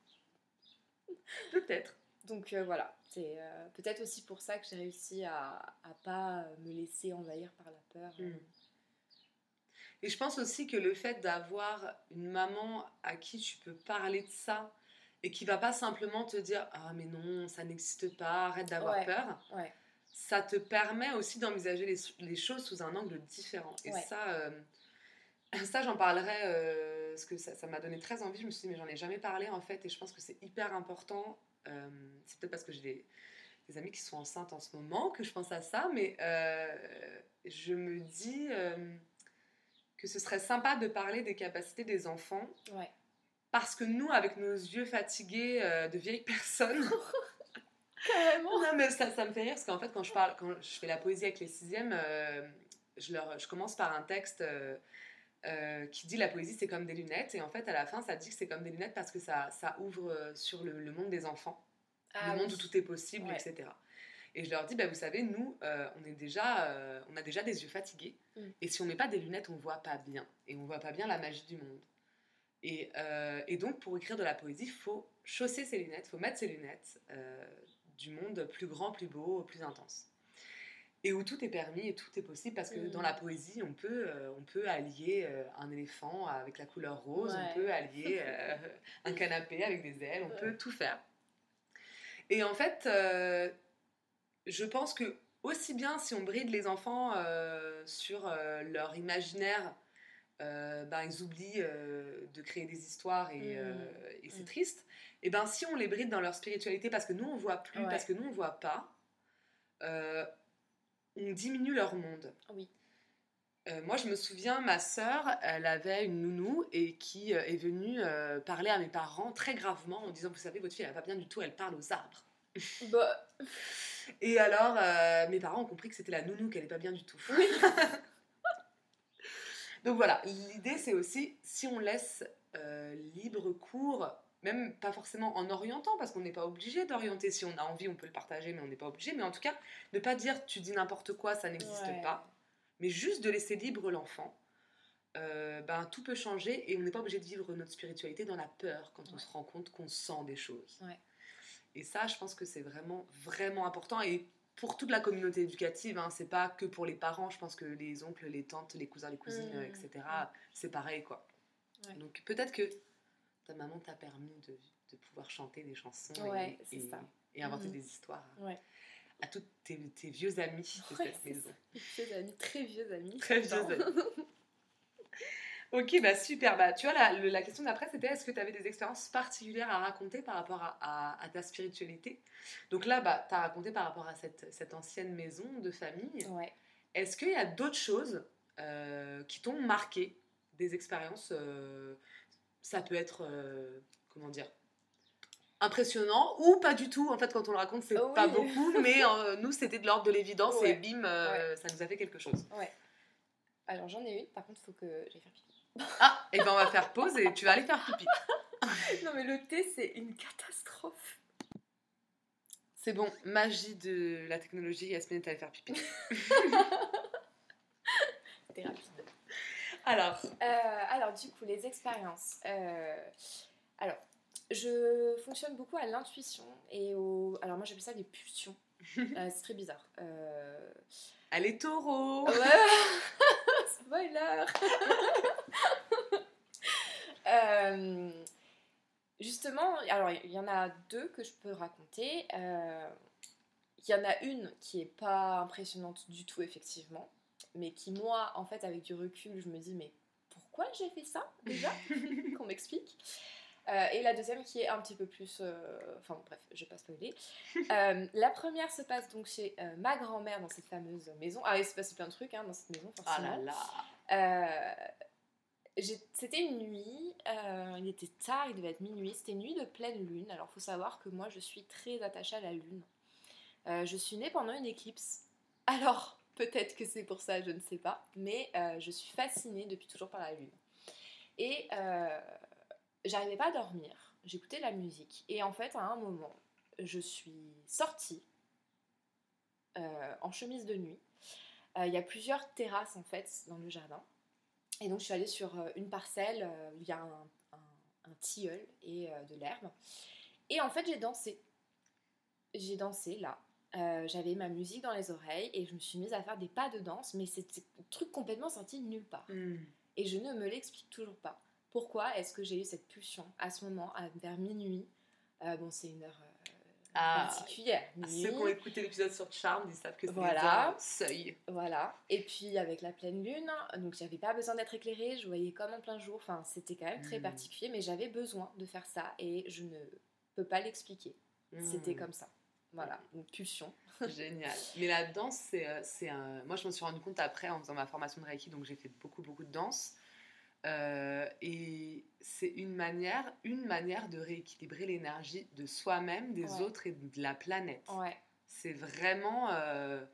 euh. Peut-être. Donc euh, voilà, c'est euh, peut-être aussi pour ça que j'ai réussi à, à pas me laisser envahir par la peur. euh. Mm. Et je pense aussi que le fait d'avoir une maman à qui tu peux parler de ça et qui va pas simplement te dire ah mais non ça n'existe pas arrête d'avoir Ouais. peur Ouais, ça te permet aussi d'envisager les, les choses sous un angle différent et Ouais. ça euh, ça j'en parlerai euh, parce que ça m'a donné très envie je me suis dit mais j'en ai jamais parlé en fait et je pense que c'est hyper important Euh, c'est peut-être parce que j'ai des, des amis qui sont enceintes en ce moment que je pense à ça mais euh, je me dis euh, que ce serait sympa de parler des capacités des enfants. Ouais. Parce que nous, avec nos yeux fatigués de vieilles personnes, Carrément. non mais ça, ça me fait rire parce qu'en fait quand je parle, quand je fais la poésie avec les sixièmes, euh, je, leur, je commence par un texte euh, euh, qui dit la poésie c'est comme des lunettes et en fait à la fin ça dit que c'est comme des lunettes parce que ça, ça ouvre euh, sur le, le monde des enfants, Ah le monde où tout est possible, Ouais. etc. Et je leur dis, bah, vous savez, nous, euh, on, est déjà, euh, on a déjà des yeux fatigués. Mm. Et si on met pas des lunettes, on voit pas bien. Et on voit pas bien la magie du monde. Et, et donc, pour écrire de la poésie, il faut chausser ses lunettes, il faut mettre ses lunettes du monde plus grand, plus beau, plus intense. Et où tout est permis et tout est possible parce que Mm. dans la poésie, on peut, euh, on peut allier euh, un éléphant avec la couleur rose, on peut allier euh, un canapé avec des ailes, on Ouais. peut tout faire. Et en fait, je pense que aussi bien si on bride les enfants sur leur imaginaire, ben, ils oublient de créer des histoires et, Mm. et c'est Mm. triste. Et ben si on les bride dans leur spiritualité parce que nous on voit plus, Ouais. parce que nous on voit pas, euh, on diminue leur monde. Oui. Euh, moi, je me souviens, ma sœur, elle avait une nounou et qui euh, est venue euh, parler à mes parents très gravement en disant Vous savez, votre fille, elle va pas bien du tout, elle parle aux arbres. Bah, Et alors, mes parents ont compris que c'était la nounou qui allait pas bien du tout. Oui. Donc voilà, l'idée c'est aussi si on laisse libre cours, même pas forcément en orientant, parce qu'on n'est pas obligé d'orienter. Si on a envie, on peut le partager, mais on n'est pas obligé. Mais en tout cas, ne pas dire tu dis n'importe quoi, ça n'existe Ouais. pas, mais juste de laisser libre l'enfant. euh, ben, tout peut changer et on n'est pas obligé de vivre notre spiritualité dans la peur quand on se rend compte qu'on sent des choses. Ouais. Et ça, je pense que c'est vraiment, vraiment important. Et pour toute la communauté éducative, hein, c'est pas que pour les parents. Je pense que les oncles, les tantes, les cousins, les cousines, Mmh. etc., c'est pareil, quoi. Donc peut-être que ta maman t'a permis de, de pouvoir chanter des chansons et- Ouais, et, ça. et inventer Mhm. des histoires Ouais. à tous tes, tes vieux amis de Ouais, cette maison. Vieux amis, très vieux amis. Très vieux amis. Ok, bah super. Bah, tu vois, la, la question d'après, c'était est-ce que tu avais des expériences particulières à raconter par rapport à, à- à ta spiritualité? Donc là, bah, tu as raconté par rapport à cette, cette ancienne maison de famille. Est-ce qu'il y a d'autres choses euh, qui t'ont marqué Des expériences euh, Ça peut être, euh, comment dire impressionnant ou pas du tout en fait quand on le raconte c'est Oh pas beaucoup mais euh, nous c'était de l'ordre de l'évidence et Ouais. bim euh, ça nous a fait quelque chose Alors j'en ai une, par contre, il faut que j'aille faire pipi. ah et ben on va faire pause et tu vas aller faire pipi non, mais le thé, c'est une catastrophe. C'est bon, magie de la technologie, Yasmine est allée faire pipi. C'était rapide. Alors, Euh, alors, du coup, les expériences. Euh, alors, je fonctionne beaucoup à l'intuition et au. Alors, moi, j'appelle ça des pulsions. Euh, c'est très bizarre. Euh, est taureau. Ouais. Spoiler. Euh, justement, alors il y en a deux que je peux raconter. Il y en a une qui est pas impressionnante du tout, effectivement, mais qui, moi, en fait, avec du recul, je me dis, mais pourquoi j'ai fait ça déjà Qu'on m'explique. Euh, et la deuxième qui est un petit peu plus. euh, Enfin bref, je vais pas spoiler. Euh, la première se passe donc chez euh, ma grand-mère dans cette fameuse maison. Ah, il s'est passé plein de trucs hein, dans cette maison, Ah forcément. là là. J'ai- c'était une nuit, il était tard, il devait être minuit, c'était une nuit de pleine lune. Alors faut savoir que moi je suis très attachée à la lune. Je suis née pendant une éclipse. Alors peut-être que c'est pour ça, je ne sais pas, mais euh, je suis fascinée depuis toujours par la lune. Et euh, j'arrivais pas à dormir, j'écoutais la musique. Et en fait, à un moment, je suis sortie euh, en chemise de nuit. Il y a plusieurs terrasses en fait dans le jardin. Et donc je suis allée sur une parcelle où il y a un, tilleul et de l'herbe. Et en fait j'ai dansé. J'ai dansé là. Euh, J'avais ma musique dans les oreilles et je me suis mise à faire des pas de danse, mais c'était un truc complètement sorti de nulle part. Hmm. Et je ne me l'explique toujours pas. Pourquoi est-ce que j'ai eu cette pulsion à ce moment, à- vers minuit? Euh, Bon, c'est une heure euh, Ah, particulière. Ceux Minuit. qui ont écouté l'épisode sur Charme, ils savent que c'est Voilà. un seuil. Voilà. Et puis avec la pleine lune, donc j'avais pas besoin d'être éclairée, je voyais comme en plein jour. Enfin, c'était quand même très Mm. particulier, mais j'avais besoin de faire ça et je ne peux pas l'expliquer. C'était Hmm. comme ça. Voilà, une pulsion. Génial. Mais la danse, c'est, euh, c'est un... Moi, je me suis rendu compte après en faisant ma formation de Reiki, donc j'ai fait beaucoup, beaucoup de danse. Euh, et c'est une manière, une manière de rééquilibrer l'énergie de soi-même, des autres et de la planète. Ouais. C'est vraiment, euh,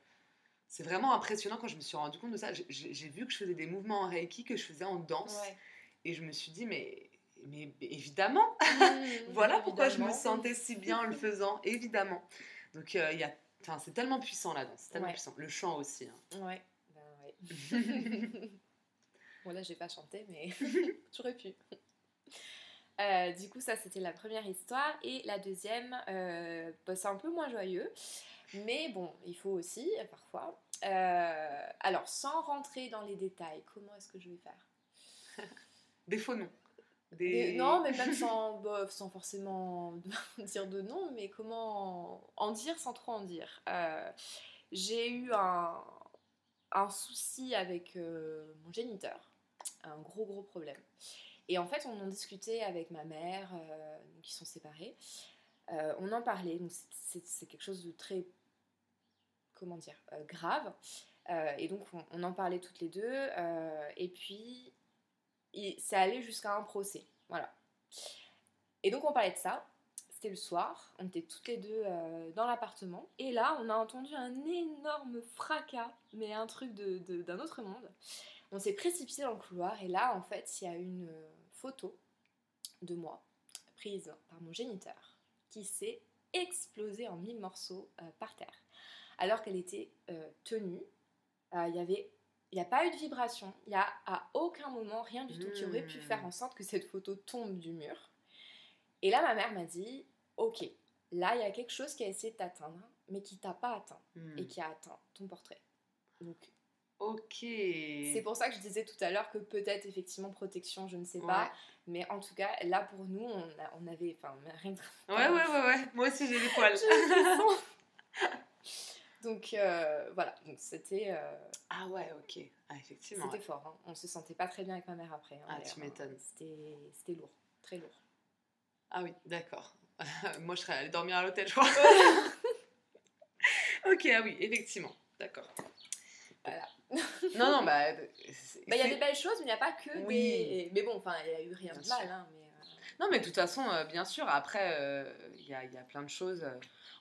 c'est vraiment impressionnant quand je me suis rendu compte de ça. J'ai vu que je faisais des mouvements en Reiki que je faisais en danse. Et je me suis dit, mais, mais évidemment, mmh, voilà pourquoi je me sentais si bien en le faisant, évidemment. Donc euh, il y a, c'est tellement puissant la danse, tellement puissant. Le chant aussi. Hein. Ouais. Ben, ouais. bon là j'ai pas chanté, mais j'aurais pu. Euh, du coup, ça c'était la première histoire. Et la deuxième, euh, bah, c'est un peu moins joyeux. Mais bon, il faut aussi, parfois. Alors, sans rentrer dans les détails, comment est-ce que je vais faire? Des faux noms. Des... non, mais même sans, bah, sans forcément dire de nom, mais comment en dire sans trop en dire. J'ai eu un, un, souci avec mon géniteur, un gros gros problème. Et en fait, on en discutait avec ma mère, euh, qui sont séparés. Euh, on en parlait, donc c'est quelque chose de très, comment dire, euh, grave. et donc, on, en parlait toutes les deux. et puis, c'est allé jusqu'à un procès. Voilà. Et donc, on parlait de ça. C'était le soir, on était toutes les deux dans l'appartement. Et là, on a entendu un énorme fracas, mais un truc d'un de, autre monde. On s'est précipité dans le couloir et là, en fait, il y a une photo de moi prise par mon géniteur qui s'est explosée en mille morceaux euh, par terre. Alors qu'elle était euh, tenue, euh, il y avait il n'y a pas eu de vibration, il n'y a à aucun moment rien du tout qui aurait pu faire en sorte que cette photo tombe du mur. Et là, ma mère m'a dit, ok, là, il y a quelque chose qui a essayé de t'atteindre, mais qui t'a pas atteint, et hmm. qui a atteint ton portrait. Donc, Ok. C'est pour ça que je disais tout à l'heure que peut-être effectivement protection, je ne sais pas. Mais en tout cas, là pour nous, on, a, on avait. Enfin, rien de... Ouais, ouais, ouais, ouais. Moi aussi j'ai les poils. donc euh, voilà, donc c'était. Euh, ah ouais, ok. Ah, effectivement. C'était fort. Hein. On se sentait pas très bien avec ma mère après. Hein, ah, tu m'étonnes. C'était lourd, très lourd. Ah oui, d'accord. Moi je serais allée dormir à l'hôtel, je crois. ok, ah oui, effectivement. D'accord. Voilà. non, non, bah. bah il y a des belles choses, mais il n'y a pas que des. Mais bon, enfin, il n'y a eu rien de mal. Hein, mais, euh. Non, mais de toute façon, bien sûr, après, il y, a, y, a, plein de choses.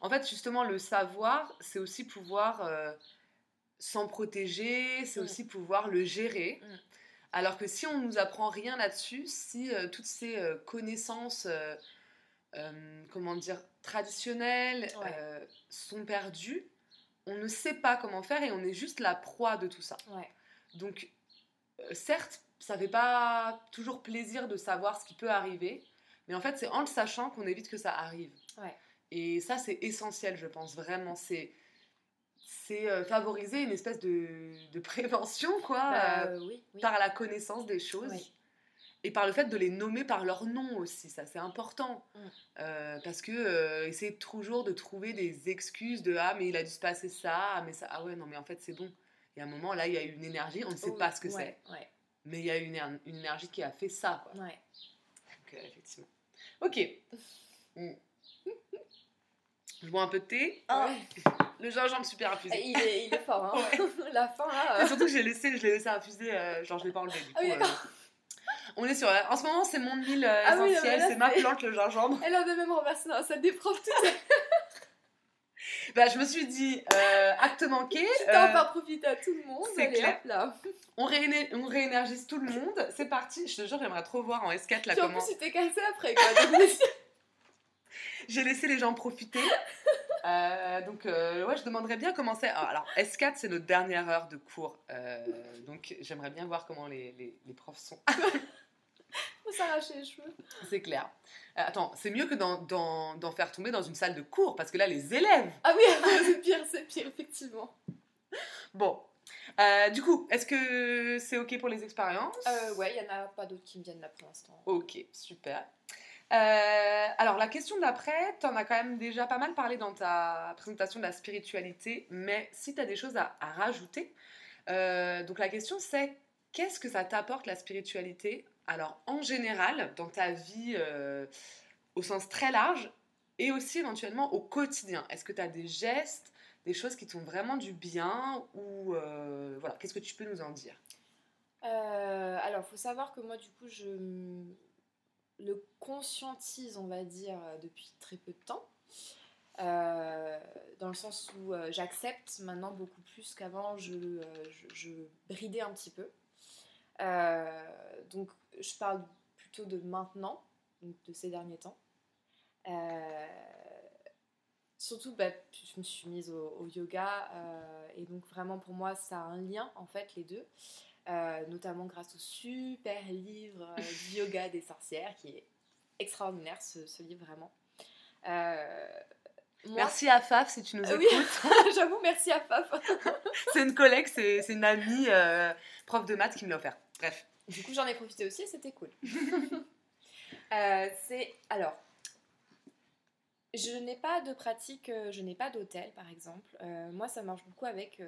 En fait, justement, le savoir, c'est aussi pouvoir s'en protéger, c'est mm. aussi pouvoir le gérer. Mm. Alors que si on nous apprend rien là-dessus, si toutes ces connaissances, comment dire, traditionnelles sont perdues, on ne sait pas comment faire et on est juste la proie de tout ça. Donc, euh, certes, ça fait pas toujours plaisir de savoir ce qui peut arriver, mais en fait, c'est en le sachant qu'on évite que ça arrive. Et ça, c'est essentiel, je pense, vraiment. C'est c'est euh, favoriser une espèce de, prévention, quoi, bah, euh, par la connaissance des choses et par le fait de les nommer par leur nom aussi, ça c'est important. Mm. Euh, parce que euh, essayer toujours de trouver des excuses de ah mais il a dû se passer ça, ah, mais ça, ah ouais non mais en fait c'est bon. Il y a un moment là il y a eu une énergie, on ne sait pas ce que c'est. Mais il y a eu une, une, énergie qui a fait ça. Quoi. Ouais. Donc euh, effectivement. Ok. Mm. Je bois un peu de thé. Oh. Le gingembre super infusé. Il est, il est fort, hein. La fin là. surtout que j'ai laissé, je l'ai laissé infuser, genre je l'ai pas enlevé. Du ah coup, on est sur. En ce moment, c'est mon huile euh, ah essentielle, c'est ma plante, le gingembre. Elle avait même renversé ça déprend tout. bah, je me suis dit, euh, acte manqué. Tu t'en euh, profiter à tout le monde. C'est clair. là. On, on, réénergise tout le monde. C'est parti. Je te jure, j'aimerais trop voir en S4 là comment. En plus, tu t'es cassé après quoi. J'ai laissé les gens profiter. Euh, donc, ouais, je demanderais bien comment c'est. Alors, S4, c'est notre dernière heure de cours. donc, j'aimerais bien voir comment les, les, les profs sont. Faut s'arracher les cheveux. C'est clair. Euh, attends, c'est mieux que d'en faire tomber dans une salle de cours, parce que là, les élèves. Ah oui, c'est pire, c'est pire, effectivement. Bon. Euh, du coup, est-ce que c'est OK pour les expériences? Euh, Ouais, il n'y en a pas d'autres qui me viennent là pour l'instant. Ok, super. Euh, alors, la question d'après, tu en as quand même déjà pas mal parlé dans ta présentation de la spiritualité, mais si tu as des choses à, rajouter, donc la question c'est qu'est-ce que ça t'apporte la spiritualité? Alors, en général, dans ta vie euh, au sens très large, et aussi éventuellement au quotidien, est-ce que tu as des gestes, des choses qui t'ont vraiment du bien, ou euh, voilà, qu'est-ce que tu peux nous en dire? Euh, alors, faut savoir que moi, du coup, je le conscientise, on va dire, depuis très peu de temps. Euh, dans le sens où euh, j'accepte maintenant beaucoup plus qu'avant, je, je, bridais un petit peu. donc, je parle plutôt de maintenant, de ces derniers temps. surtout, bah, je me suis mise au, yoga et donc vraiment pour moi, ça a un lien en fait les deux. Euh, notamment grâce au super livre euh, du yoga des sorcières, qui est extraordinaire ce, livre vraiment. Euh, merci à Faf si tu nous écoutes. Oui, j'avoue, merci à Faf. c'est une collègue, c'est une amie prof de maths qui me l'a offert. Bref. Du coup, j'en ai profité aussi et c'était cool. c'est alors. Je n'ai pas de pratique, je n'ai pas d'hôtel par exemple. moi, ça marche beaucoup avec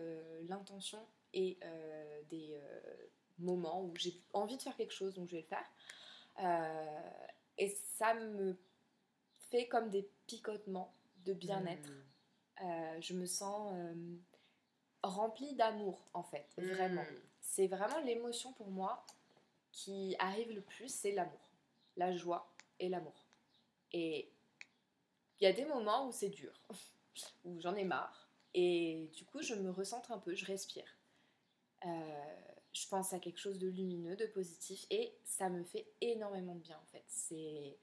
l'intention et euh, des euh, moments où j'ai envie de faire quelque chose, donc je vais le faire. Euh, et ça me fait comme des picotements de bien-être. Mmh. je me sens remplie d'amour, en fait, vraiment. Mmh. C'est vraiment l'émotion pour moi qui arrive le plus, c'est l'amour. La joie et l'amour. Et il y a des moments où c'est dur, où j'en ai marre. Et du coup, je me recentre un peu, je respire. Euh, je pense à quelque chose de lumineux, de positif, et ça me fait énormément de bien en fait. Et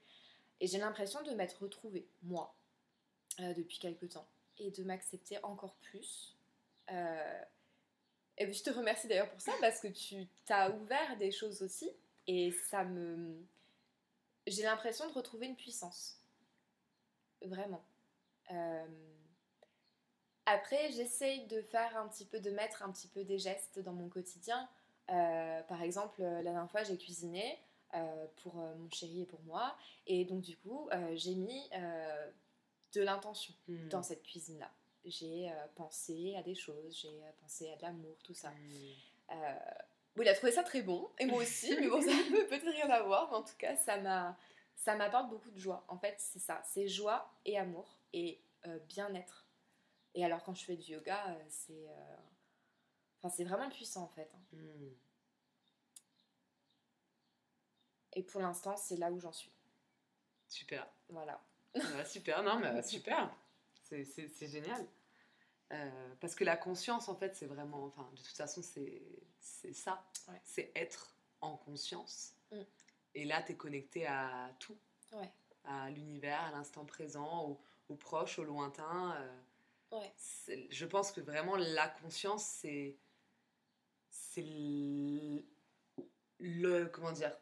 j'ai l'impression de m'être retrouvée moi euh, depuis quelques temps et de m'accepter encore plus. Euh, et je te remercie d'ailleurs pour ça parce que tu t'as ouvert des choses aussi et ça me j'ai l'impression de retrouver une puissance vraiment. Après, j'essaye de faire un petit peu, de mettre un petit peu des gestes dans mon quotidien. Euh, par exemple, la dernière fois, j'ai cuisiné euh, pour euh, mon chéri et pour moi. Et donc, du coup, j'ai mis de l'intention hmm. dans cette cuisine-là. J'ai pensé à des choses, j'ai pensé à de l'amour, tout ça. Bon, il a trouvé ça très bon, et moi aussi, mais bon, ça peut peut-être rien à voir, mais en tout cas, ça m'a, ça m'apporte beaucoup de joie. En fait, c'est ça, c'est joie et amour et bien-être et alors quand je fais du yoga, euh, c'est euh, enfin, c'est vraiment puissant en fait. Hein. Hmm. Et pour l'instant, c'est là où j'en suis. Super. Voilà. super, non, mais super. C'est génial. Euh, parce que la conscience, en fait, c'est vraiment. Enfin, de toute façon, c'est ça. C'est être en conscience. Mm. Et là, tu es connecté à tout. Ouais. À l'univers, à l'instant présent, au, au, proche, au lointain. Ouais. Je pense que vraiment la conscience, c'est. C'est le, Comment dire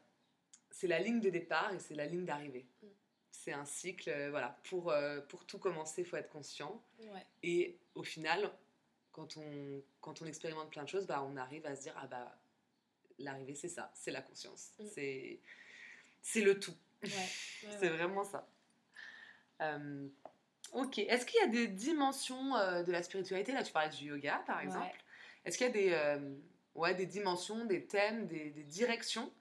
C'est la ligne de départ et c'est la ligne d'arrivée. Mm. C'est un cycle, euh, voilà. Pour, euh, pour tout commencer, il faut être conscient. Et au final, quand on, quand on expérimente plein de choses, bah, on arrive à se dire ah bah, l'arrivée, c'est ça, c'est la conscience. Mm. C'est, c'est le tout. c'est vraiment ça. Euh, Ok. Est-ce qu'il y a des dimensions euh, de la spiritualité? Là, tu parlais du yoga, par exemple. Est-ce qu'il y a des, euh, ouais, des dimensions, des thèmes, des, directions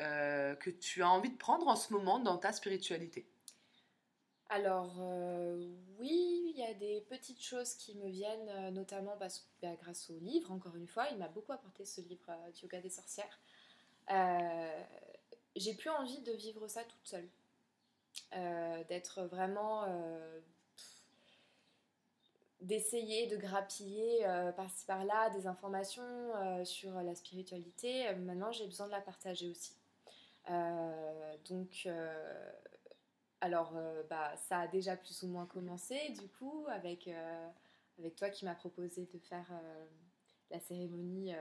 euh, que tu as envie de prendre en ce moment dans ta spiritualité? Alors oui, il y a des petites choses qui me viennent, notamment parce, bah, grâce au livre, encore une fois, il m'a beaucoup apporté ce livre du yoga des sorcières. J'ai plus envie de vivre ça toute seule, d'être vraiment d'essayer de grappiller euh, par-ci par-là des informations euh, sur la spiritualité. Euh, maintenant, j'ai besoin de la partager aussi. donc, alors, bah, ça a déjà plus ou moins commencé, du coup, avec, avec toi qui m'as proposé de faire la cérémonie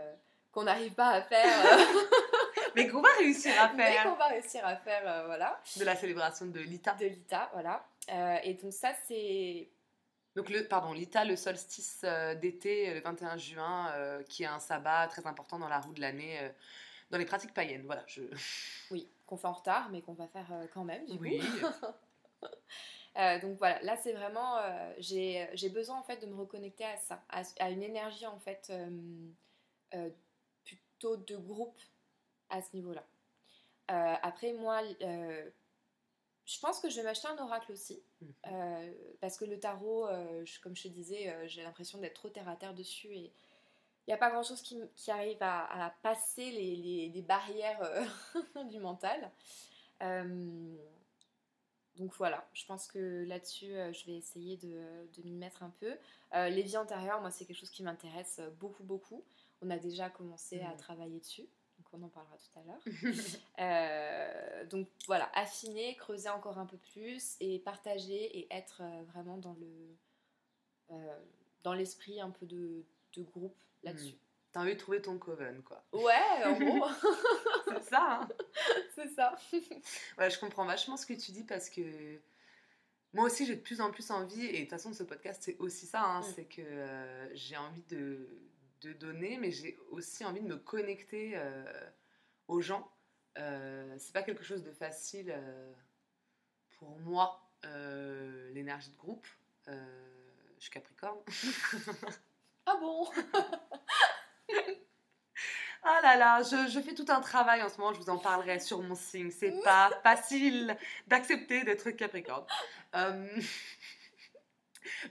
qu'on n'arrive pas à faire. mais qu'on va réussir à faire. Mais qu'on va réussir à faire, voilà. De la célébration de l'ITA. De l'ITA, voilà. et donc ça, c'est donc, le, pardon, l'ITA, le solstice euh, d'été, euh, le 21 juin, euh, qui est un sabbat très important dans la roue de l'année, dans les pratiques païennes. Voilà, je... Oui, qu'on fait en retard, mais qu'on va faire quand même, du oui. donc voilà, là c'est vraiment, j'ai besoin en fait de me reconnecter à ça, à, à une énergie en fait plutôt de groupe à ce niveau-là. après moi, je pense que je vais m'acheter un oracle aussi. Mhm. Euh, parce que le tarot, euh, comme je te disais, euh, j'ai l'impression d'être trop terre à terre dessus. Et il n'y a pas grand-chose qui, qui, arrive à, à passer les, les, les barrières du mental. Donc voilà, je pense que là-dessus, je vais essayer de, de m'y mettre un peu. les vies antérieures, moi, c'est quelque chose qui m'intéresse beaucoup, beaucoup. On a déjà commencé à Mm. travailler dessus, on en parlera tout à l'heure. Euh, donc voilà, affiner, creuser encore un peu plus et partager et être euh, vraiment dans le euh, dans l'esprit un peu de, de groupe là-dessus. T'as envie de trouver ton coven, quoi. Ouais, en gros, C'est ça, hein c'est ça. Ouais, je comprends vachement ce que tu dis parce que moi aussi j'ai de plus en plus envie, et de toute façon ce podcast c'est aussi ça, hein, Mm. c'est que euh, j'ai envie de, de donner, mais j'ai aussi envie de me connecter euh, aux gens. Euh, c'est pas quelque chose de facile euh, pour moi, l'énergie de groupe. Je suis Capricorne. Ah bon? Ah là là, je, je fais tout un travail en ce moment, je vous en parlerai sur mon signe. C'est pas facile d'accepter d'être Capricorne. Euh,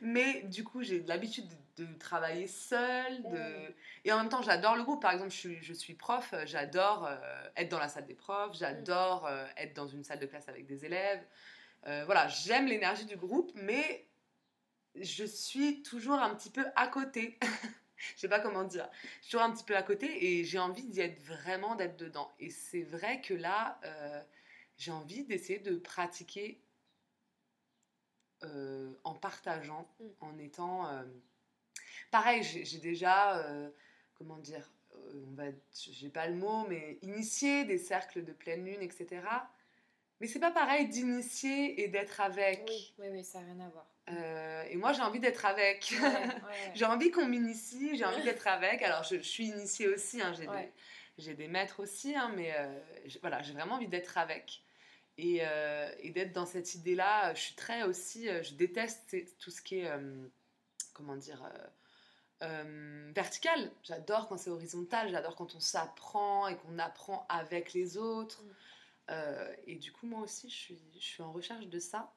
Mais du coup, j'ai l'habitude de, travailler seule. De... Et en même temps, j'adore le groupe. Par exemple, je suis, je suis prof, j'adore euh, être dans la salle des profs, j'adore euh, être dans une salle de classe avec des élèves. Euh, voilà, j'aime l'énergie du groupe, mais je suis toujours un petit peu à côté. je sais pas comment dire. Je suis toujours un petit peu à côté et j'ai envie d'y être vraiment, d'être dedans. Et c'est vrai que là, euh, j'ai envie d'essayer de pratiquer euh, en partageant, Mm. en étant. euh, Pareil, j'ai déjà, euh, comment dire, euh, on va, j'ai pas le mot, mais initié des cercles de pleine lune, etc. Mais c'est pas pareil d'initier et d'être avec. Oui, oui, oui, ça n'a rien à voir. Euh, et moi, j'ai envie d'être avec. Ouais, ouais. j'ai envie qu'on m'initie, j'ai envie d'être avec. Alors, je, je suis initiée aussi, hein, j'ai des, j'ai des maîtres aussi, hein, mais euh, voilà, j'ai vraiment envie d'être avec. Et, euh, et d'être dans cette idée-là, je suis très aussi, je déteste tout ce qui est, comment dire, euh, euh, vertical. J'adore quand c'est horizontal, j'adore quand on s'apprend et qu'on apprend avec les autres. Mm. Euh, et du coup, moi aussi, je suis, je suis en recherche de ça.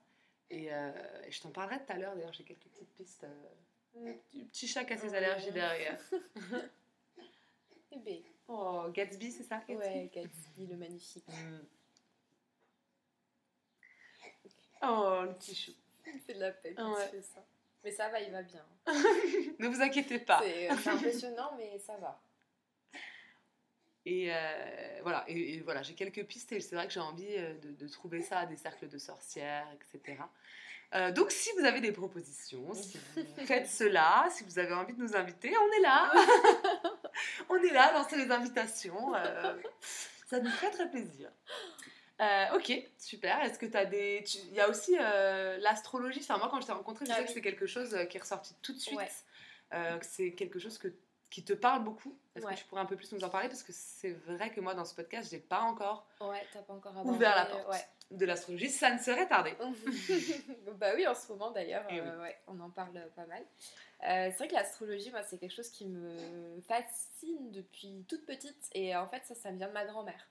Et, euh, et je t'en parlerai tout à l'heure, d'ailleurs, j'ai quelques petites pistes. euh, du petit chat qui a ses allergies derrière. Eh ben, Oh, Gatsby, c'est ça Gatsby? Ouais, Gatsby, le magnifique. Mm. Oh, le petit chou. Fait de la peine quand Ouais. tu fais ça. Mais ça va, il va bien. Ne vous inquiétez pas. C'est c'est impressionnant, mais ça va. Et euh, voilà, et, et voilà j'ai quelques pistes et c'est vrai que j'ai envie euh, de, de trouver ça à des cercles de sorcières, etc. Euh, donc si vous avez des propositions, si vous faites cela, si vous avez envie de nous inviter, on est là. on est là, lancez les invitations. euh, ça nous ferait très plaisir. Euh, ok, super. Est-ce que tu as des... tu- Il y a aussi euh, l'astrologie. Enfin, moi, quand je t'ai rencontré, je Ah sais que c'est quelque chose euh, qui est ressorti tout de suite. Ouais. Euh, c'est quelque chose que, qui te parle beaucoup. Est-ce Ouais. que tu pourrais un peu plus nous en parler? Parce que c'est vrai que moi, dans ce podcast, j'ai pas encore Ouais, pas encore abordé. ouvert la porte de l'astrologie. Ça ne serait tardé. bah oui, en ce moment d'ailleurs, Eh on en parle pas mal. C'est vrai que l'astrologie, moi, c'est quelque chose qui me fascine depuis toute petite. Et en fait, ça, ça me vient de ma grand-mère.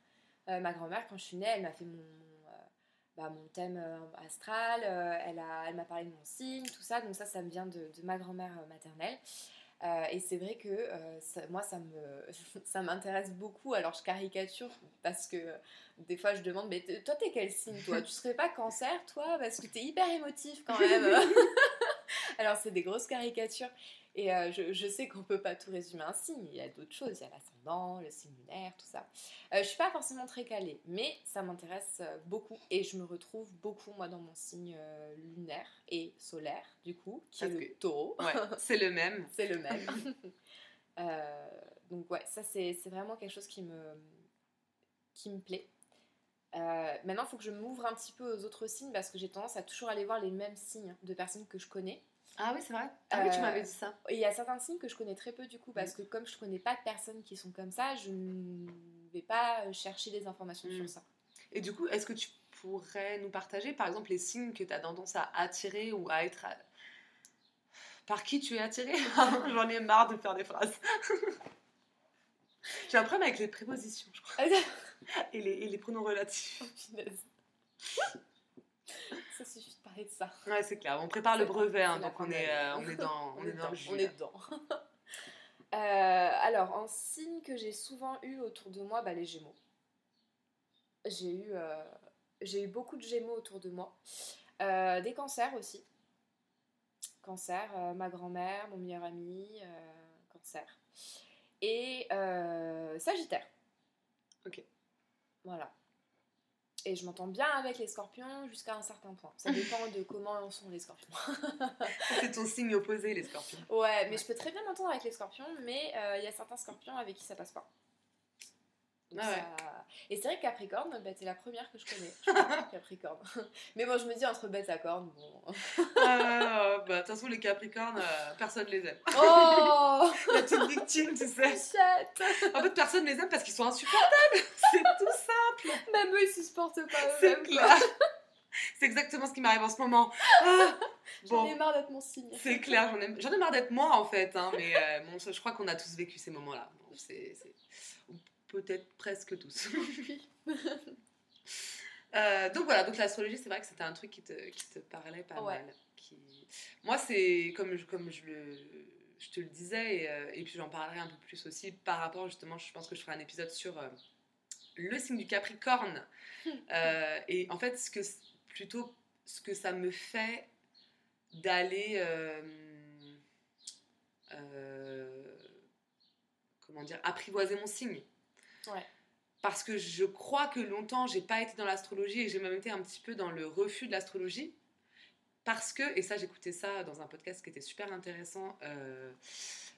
Euh, ma grand-mère, quand je suis née, elle m'a fait mon, euh, bah, mon thème euh, astral. euh, elle a- elle m'a parlé de mon signe, tout ça. Donc ça, ça me vient de, de ma grand-mère maternelle. Euh, et c'est vrai que ça- moi, ça me ça m'intéresse beaucoup. Alors, je caricature parce que des fois, je demande, mais toi, t'es quel signe, toi? Tu serais pas cancer, toi? Parce que t'es hyper émotif quand même. Alors, c'est des grosses caricatures. Et euh, je, je sais qu'on peut pas tout résumer à un signe. Il y a d'autres choses. Il y a l'ascendant, le signe lunaire, tout ça. Euh, je suis pas forcément très calée, mais ça m'intéresse euh, beaucoup. Et je me retrouve beaucoup, moi, dans mon signe euh, lunaire et solaire, du coup, qui est Parce le que- taureau. Ouais, c'est le même. C'est le même. Donc ouais, ça c'est c'est vraiment quelque chose qui me, qui me plaît. Euh, maintenant, il faut que je m'ouvre un petit peu aux autres signes parce que j'ai tendance à toujours aller voir les mêmes signes de personnes que je connais. Ah oui, c'est vrai. Ah oui, tu Euh, m'avais dit ça. Il y a certains signes que je connais très peu du coup parce que comme je connais pas de personnes qui sont comme ça, je ne vais pas chercher des informations Mm. sur ça. Et du coup, est-ce que tu pourrais nous partager, par exemple, les signes que tu as tendance à attirer ou à être... à- Par qui tu es attiré J'en ai marre de faire des phrases. J'ai un problème avec les prépositions, je crois. Et les, et les pronoms relatifs. Oh. Ça suffit de parler de ça. Ouais, c'est clair. On prépare le brevet, hein, donc fin on est, euh, on est dans, on est dans le jus, On est dedans. alors, un signe que j'ai souvent eu autour de moi, bah, les Gémeaux. J'ai eu, j'ai eu beaucoup de Gémeaux autour de moi. des cancers aussi. Cancer, ma grand-mère, mon meilleur ami, cancer. Et Sagittaire. Ok. Voilà. Et je m'entends bien avec les scorpions jusqu'à un certain point. Ça dépend de comment sont les scorpions. c'est ton signe opposé, les scorpions. Ouais, mais je peux très bien m'entendre avec les scorpions, mais euh, il y a certains scorpions avec qui ça passe pas. Ah et c'est vrai que Capricorne, bah, t'es la première que je connais. Capricorne. Mais moi, je me dis entre bête à cornes, bon. ah, bah, de toute façon, les Capricornes, euh, personne les aime. Oh La petite victime, tu sais. En fait, personne les aime parce qu'ils sont insupportables. c'est tout simple. Même eux, ils supportent pas C'est clair. C'est exactement ce qui m'arrive en ce moment. Ah, j'en ai marre d'être mon signe. C'est clair, j'en ai, ai, marre d'être moi en fait. Hein, mais euh, bon, je crois qu'on a tous vécu ces moments-là. Bon, c'est peut-être presque tous. Euh, donc voilà, donc l'astrologie, c'est vrai que c'était un truc qui te, qui te parlait pas mal. Qui... Moi, c'est comme, je, comme je, le, je te le disais, et, euh, et puis j'en parlerai un peu plus aussi par rapport justement, je pense que je ferai un épisode sur euh, le signe du Capricorne. et en fait, ce que, plutôt ce que ça me fait d'aller comment dire apprivoiser mon signe parce que je crois que longtemps, j'ai pas été dans l'astrologie et j'ai même été un petit peu dans le refus de l'astrologie. Parce que, et ça, j'écoutais ça dans un podcast qui était super intéressant euh,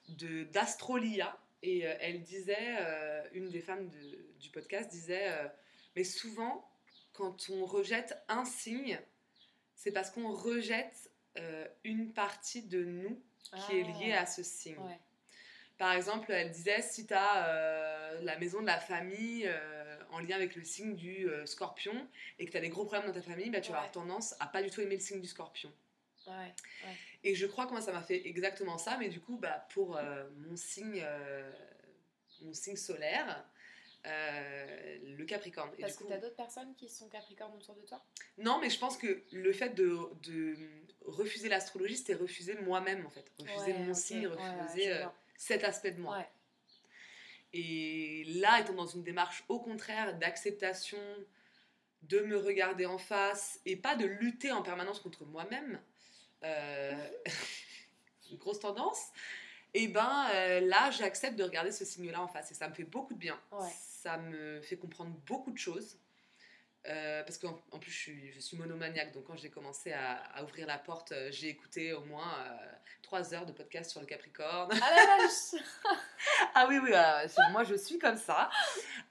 de d'Astrolia. Et euh, elle disait, euh, une des femmes du podcast disait, mais souvent, quand on rejette un signe, c'est parce qu'on rejette une partie de nous qui est liée ah. à ce signe. Par exemple, elle disait si tu as euh, la maison de la famille euh, en lien avec le signe du euh, scorpion et que tu as des gros problèmes dans ta famille, bah, tu vas avoir tendance à pas du tout aimer le signe du scorpion. Et je crois que moi, ça m'a fait exactement ça, mais du coup, bah, pour mon, signe, mon signe solaire, le Capricorne. Parce que tu as d'autres personnes qui sont Capricornes autour de toi? Non, mais je pense que le fait de, de refuser l'astrologie, c'était refuser moi-même en fait. Refuser mon signe, refuser cet aspect de moi. Et là, étant dans une démarche au contraire d'acceptation, de me regarder en face et pas de lutter en permanence contre moi-même, euh, une grosse tendance, et eh ben euh, là, j'accepte de regarder ce signe-là en face et ça me fait beaucoup de bien. Ça me fait comprendre beaucoup de choses. Euh, parce qu'en en plus, je suis, je suis, monomaniaque, donc quand j'ai commencé à, ouvrir la porte, euh, j'ai écouté au moins euh, trois heures de podcast sur le Capricorne. Ah la vache Ah oui, oui, moi je suis comme ça.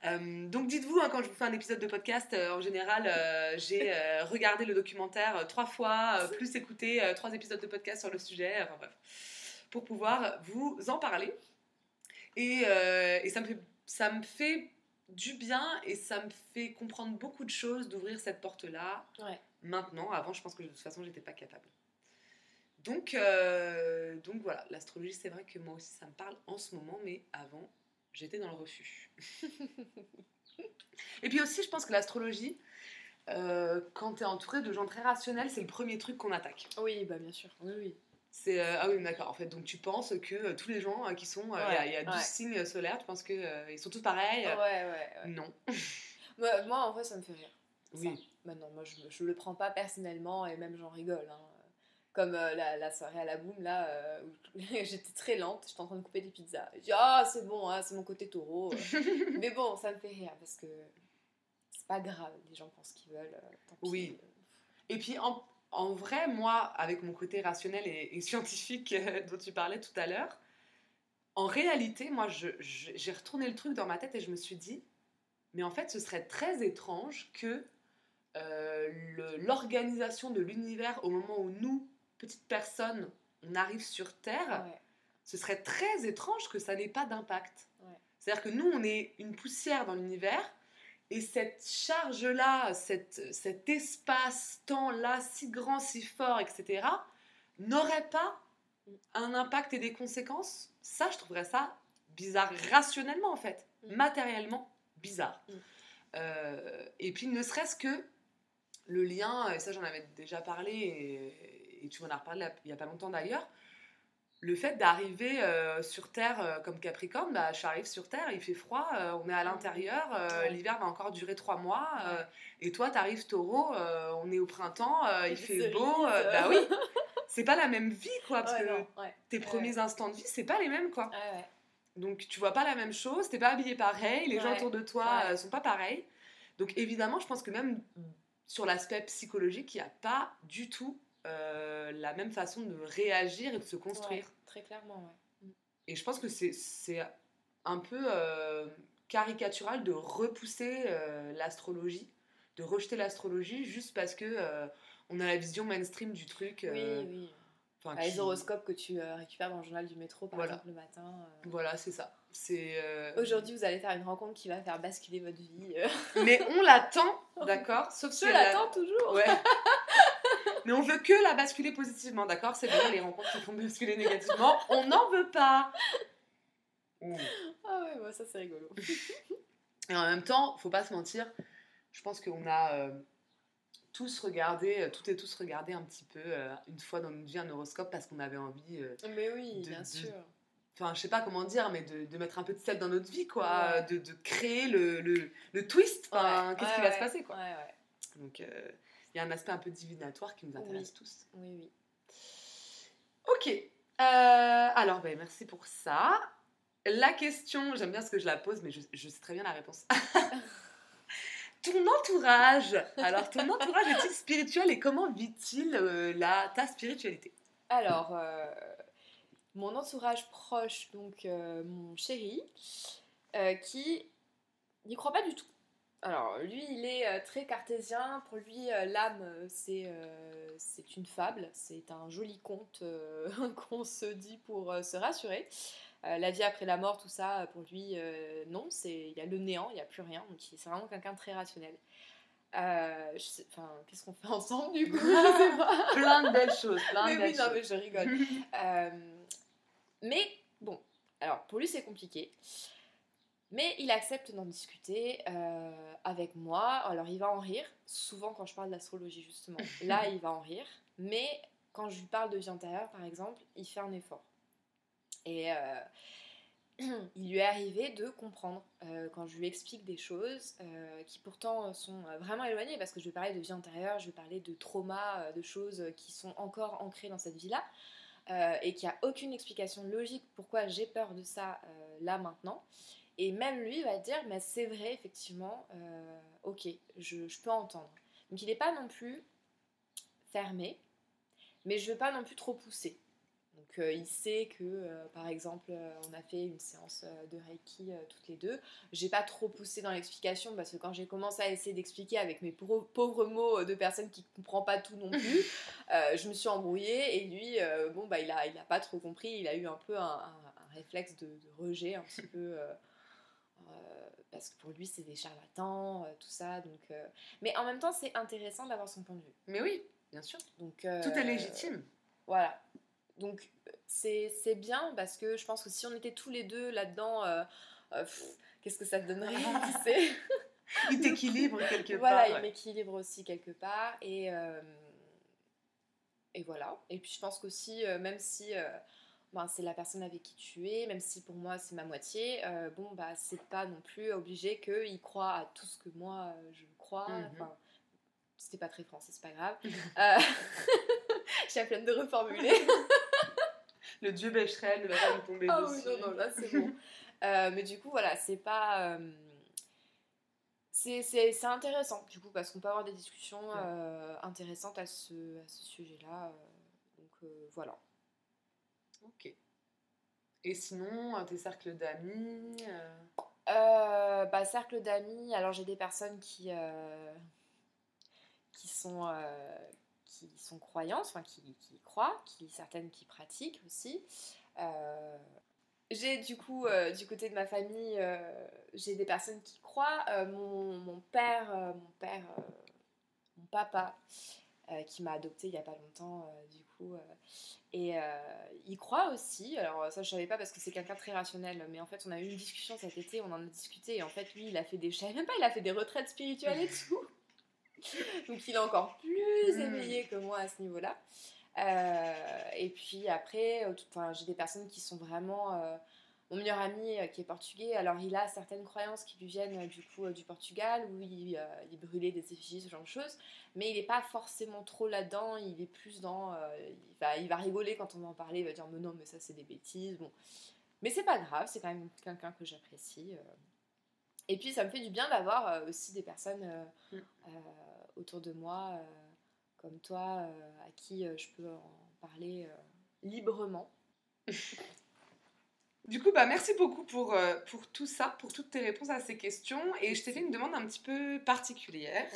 donc dites-vous, hein, quand je vous fais un épisode de podcast, en général, j'ai regardé le documentaire trois fois, plus écouté trois épisodes de podcast sur le sujet, enfin bref, pour pouvoir vous en parler. Et, et ça, me fait, ça me fait du bien et ça me fait comprendre beaucoup de choses d'ouvrir cette porte-là maintenant. Avant, je pense que de toute façon, j'étais pas capable. Donc, euh, donc voilà, l'astrologie, c'est vrai que moi aussi, ça me parle en ce moment, mais avant, j'étais dans le refus. et puis aussi, je pense que l'astrologie, euh, quand tu es entouré de gens très rationnels, c'est le premier truc qu'on attaque. Oui, bah bien sûr. Oui, oui. C'est euh, ah oui d'accord. En fait donc tu penses que euh, tous les gens euh, qui sont il y a, 12 signes solaires tu penses que ils sont tous pareils ouais ouais, non. Moi, en vrai ça me fait rire. Oui. Maintenant moi je, je le prends pas personnellement et même j'en rigole hein. comme la, la, soirée à la boum là où j'étais très lente j'étais en train de couper des pizzas. Je dis ah c'est bon hein, c'est mon côté taureau mais bon ça me fait rire parce que c'est pas grave les gens pensent qu'ils veulent oui. et puis en en vrai, moi, avec mon côté rationnel et, scientifique euh, dont tu parlais tout à l'heure, en réalité, moi, j'ai retourné le truc dans ma tête et je me suis dit, mais en fait, ce serait très étrange que euh, l'organisation de l'univers au moment où nous, petites personnes, on arrive sur Terre, ce serait très étrange que ça n'ait pas d'impact. C'est-à-dire que nous, on est une poussière dans l'univers, et cette charge-là, cet espace-temps-là, si grand, si fort, etc., n'aurait pas un impact et des conséquences, ça, je trouverais ça bizarre, rationnellement en fait, mm. matériellement bizarre. Mm. Euh, et puis, ne serait-ce que le lien, et ça j'en avais déjà parlé, et, tu m'en as reparlé il n'y a pas longtemps d'ailleurs, le fait d'arriver euh, sur Terre euh, comme Capricorne, bah, j'arrive sur Terre, il fait froid, euh, on est à l'intérieur, Ouais. l'hiver va encore durer trois mois, Ouais. et toi, t'arrives taureau, on est au printemps, il fait beau, bah oui, c'est pas la même vie, quoi, parce Ouais, que non, tes premiers instants de vie, c'est pas les mêmes, quoi. Donc tu vois pas la même chose, t'es pas habillé pareil, les gens autour de toi sont pas pareils. Donc évidemment, je pense que même sur l'aspect psychologique, il n'y a pas du tout euh, la même façon de réagir et de se construire. Ouais, très clairement, ouais. Et je pense que c'est- un peu euh, caricatural de repousser euh, l'astrologie, de rejeter l'astrologie juste parce que on a la vision mainstream du truc. Oui, oui. enfin, Bah, Les horoscopes que tu récupères dans le journal du métro, par Voilà. exemple, le matin. Voilà, c'est ça. C'est Aujourd'hui, vous allez faire une rencontre qui va faire basculer votre vie. Mais on l'attend, d'accord? Sauf Je l'attends toujours. Ouais. Mais on veut que la basculer positivement, d'accord? C'est bon, les rencontres qui font basculer négativement, on n'en veut pas. Mm. Ah ouais, bah, ça c'est rigolo. Et en même temps, faut pas se mentir, je pense qu'on a euh, tous regardé, euh, toutes et tous regardé un petit peu euh, une fois dans notre vie un horoscope parce qu'on avait envie, euh, Mais oui, De- bien de- sûr. enfin je sais pas comment dire, mais de, de mettre un peu de sel dans notre vie, quoi, Ouais. de, créer le, le, le twist, enfin, Ouais, qu'est-ce ouais, qui va se passer, quoi. Ouais, ouais. Donc il y a un aspect un peu divinatoire qui nous intéresse tous. Oui, oui. Ok. Euh, alors, ben, merci pour ça. La question, j'aime bien ce que je la pose, mais je, je sais très bien la réponse. ton entourage, alors ton entourage est-il spirituel et comment vit-il euh, la, ta spiritualité? Alors, euh, mon entourage proche, donc mon chéri, qui n'y croit pas du tout. Alors, lui, il est euh, très cartésien. Pour lui, euh, l'âme, euh, c'est euh, c'est une fable. C'est un joli conte euh, qu'on se dit pour euh, se rassurer. La vie après la mort, tout ça, pour lui, non. c'est Il y a le néant, il n'y a plus rien. Donc, c'est vraiment quelqu'un de très rationnel. Enfin, qu'est-ce qu'on fait ensemble, du coup? Plein de belles choses, plein Mais de oui, belles non, choses. mais je rigole. Mais bon, alors pour lui c'est compliqué. Mais il accepte d'en discuter euh, avec moi. Alors il va en rire, souvent quand je parle d'astrologie justement. Là il va en rire. Mais quand je lui parle de vie antérieure par exemple, il fait un effort. Et euh, il lui est arrivé de comprendre euh, quand je lui explique des choses qui pourtant sont vraiment éloignées parce que je vais parler de vie antérieure, je vais parler de traumas, euh, de choses qui sont encore ancrées dans cette vie-là et qu'il n'y a aucune explication logique pourquoi j'ai peur de ça là maintenant. Et même lui va dire, mais c'est vrai effectivement, euh, ok, je, je peux entendre. Donc il n'est pas non plus fermé, mais je ne veux pas non plus trop pousser. Donc euh, il sait que, euh, par exemple, on a fait une séance de Reiki toutes les deux. J'ai pas trop poussé dans l'explication parce que quand j'ai commencé à essayer d'expliquer avec mes pauvres, mots de personnes qui ne comprennent pas tout non plus, je me suis embrouillée et lui, bon bah il a, il a pas trop compris. Il a eu un peu un, un- un réflexe de, de rejet un petit peu. Parce que pour lui c'est des charlatans, euh, tout ça. Donc, euh, mais en même temps c'est intéressant d'avoir son point de vue. Mais oui, bien sûr. Donc euh, Tout est légitime. voilà. Donc c'est c'est bien parce que je pense que si on était tous les deux là-dedans, qu'est-ce que ça donnerait tu sais? Il t'équilibre quelque Voilà, part. il ouais. m'équilibre aussi quelque part. Et, et voilà. Et puis je pense qu'aussi, même si ben, c'est la personne avec qui tu es, même si pour moi c'est ma moitié, euh, bon, bah c'est pas non plus obligé qu'il croit à tout ce que moi euh, je crois. Mhm. Enfin, c'était pas très français, c'est pas grave. Euh, J'ai la flemme de reformuler. Le dieu Becherel ne va pas nous tomber oui, dessus. non, non, là c'est bon. Euh, mais du coup, voilà, c'est pas. euh, c'est- intéressant, du coup, parce qu'on peut avoir des discussions euh, intéressantes à ce, à ce sujet-là. euh, donc euh, voilà. Ok. Et sinon, euh, tes cercles d'amis euh, Euh, bah, cercle d'amis, alors j'ai des personnes qui, euh, qui, sont, qui sont croyantes, enfin qui, qui croient, qui, certaines qui pratiquent aussi. J'ai du coup, du côté de ma famille, j'ai des personnes qui croient. Mon, mon père, mon père, mon papa, qui m'a adopté il y a pas longtemps, du coup, euh, et euh, il croit aussi, alors ça je savais pas parce que c'est quelqu'un très rationnel, mais en fait on a eu une discussion cet été, on en a discuté, et en fait lui il a fait des, je savais même pas, il a fait des retraites spirituelles et tout. Donc il est encore plus Mm. éveillé que moi à ce niveau-là. et puis après, j'ai des personnes qui sont vraiment mon meilleur ami qui est portugais, alors il a certaines croyances qui lui viennent du coup du Portugal où il, il brûlait des effigies, ce genre de choses, mais il n'est pas forcément trop là-dedans, il est plus dans. il, va, il va rigoler quand on va en parler, il va dire mais non, mais ça c'est des bêtises. Bon. Mais c'est pas grave, c'est quand même quelqu'un que j'apprécie. Et puis ça me fait du bien d'avoir aussi des personnes mm. autour de moi, comme toi, à qui je peux en parler librement. Du coup, bah, merci beaucoup pour, euh, pour tout ça, pour toutes tes réponses à ces questions. Et je t'ai fait une demande un petit peu particulière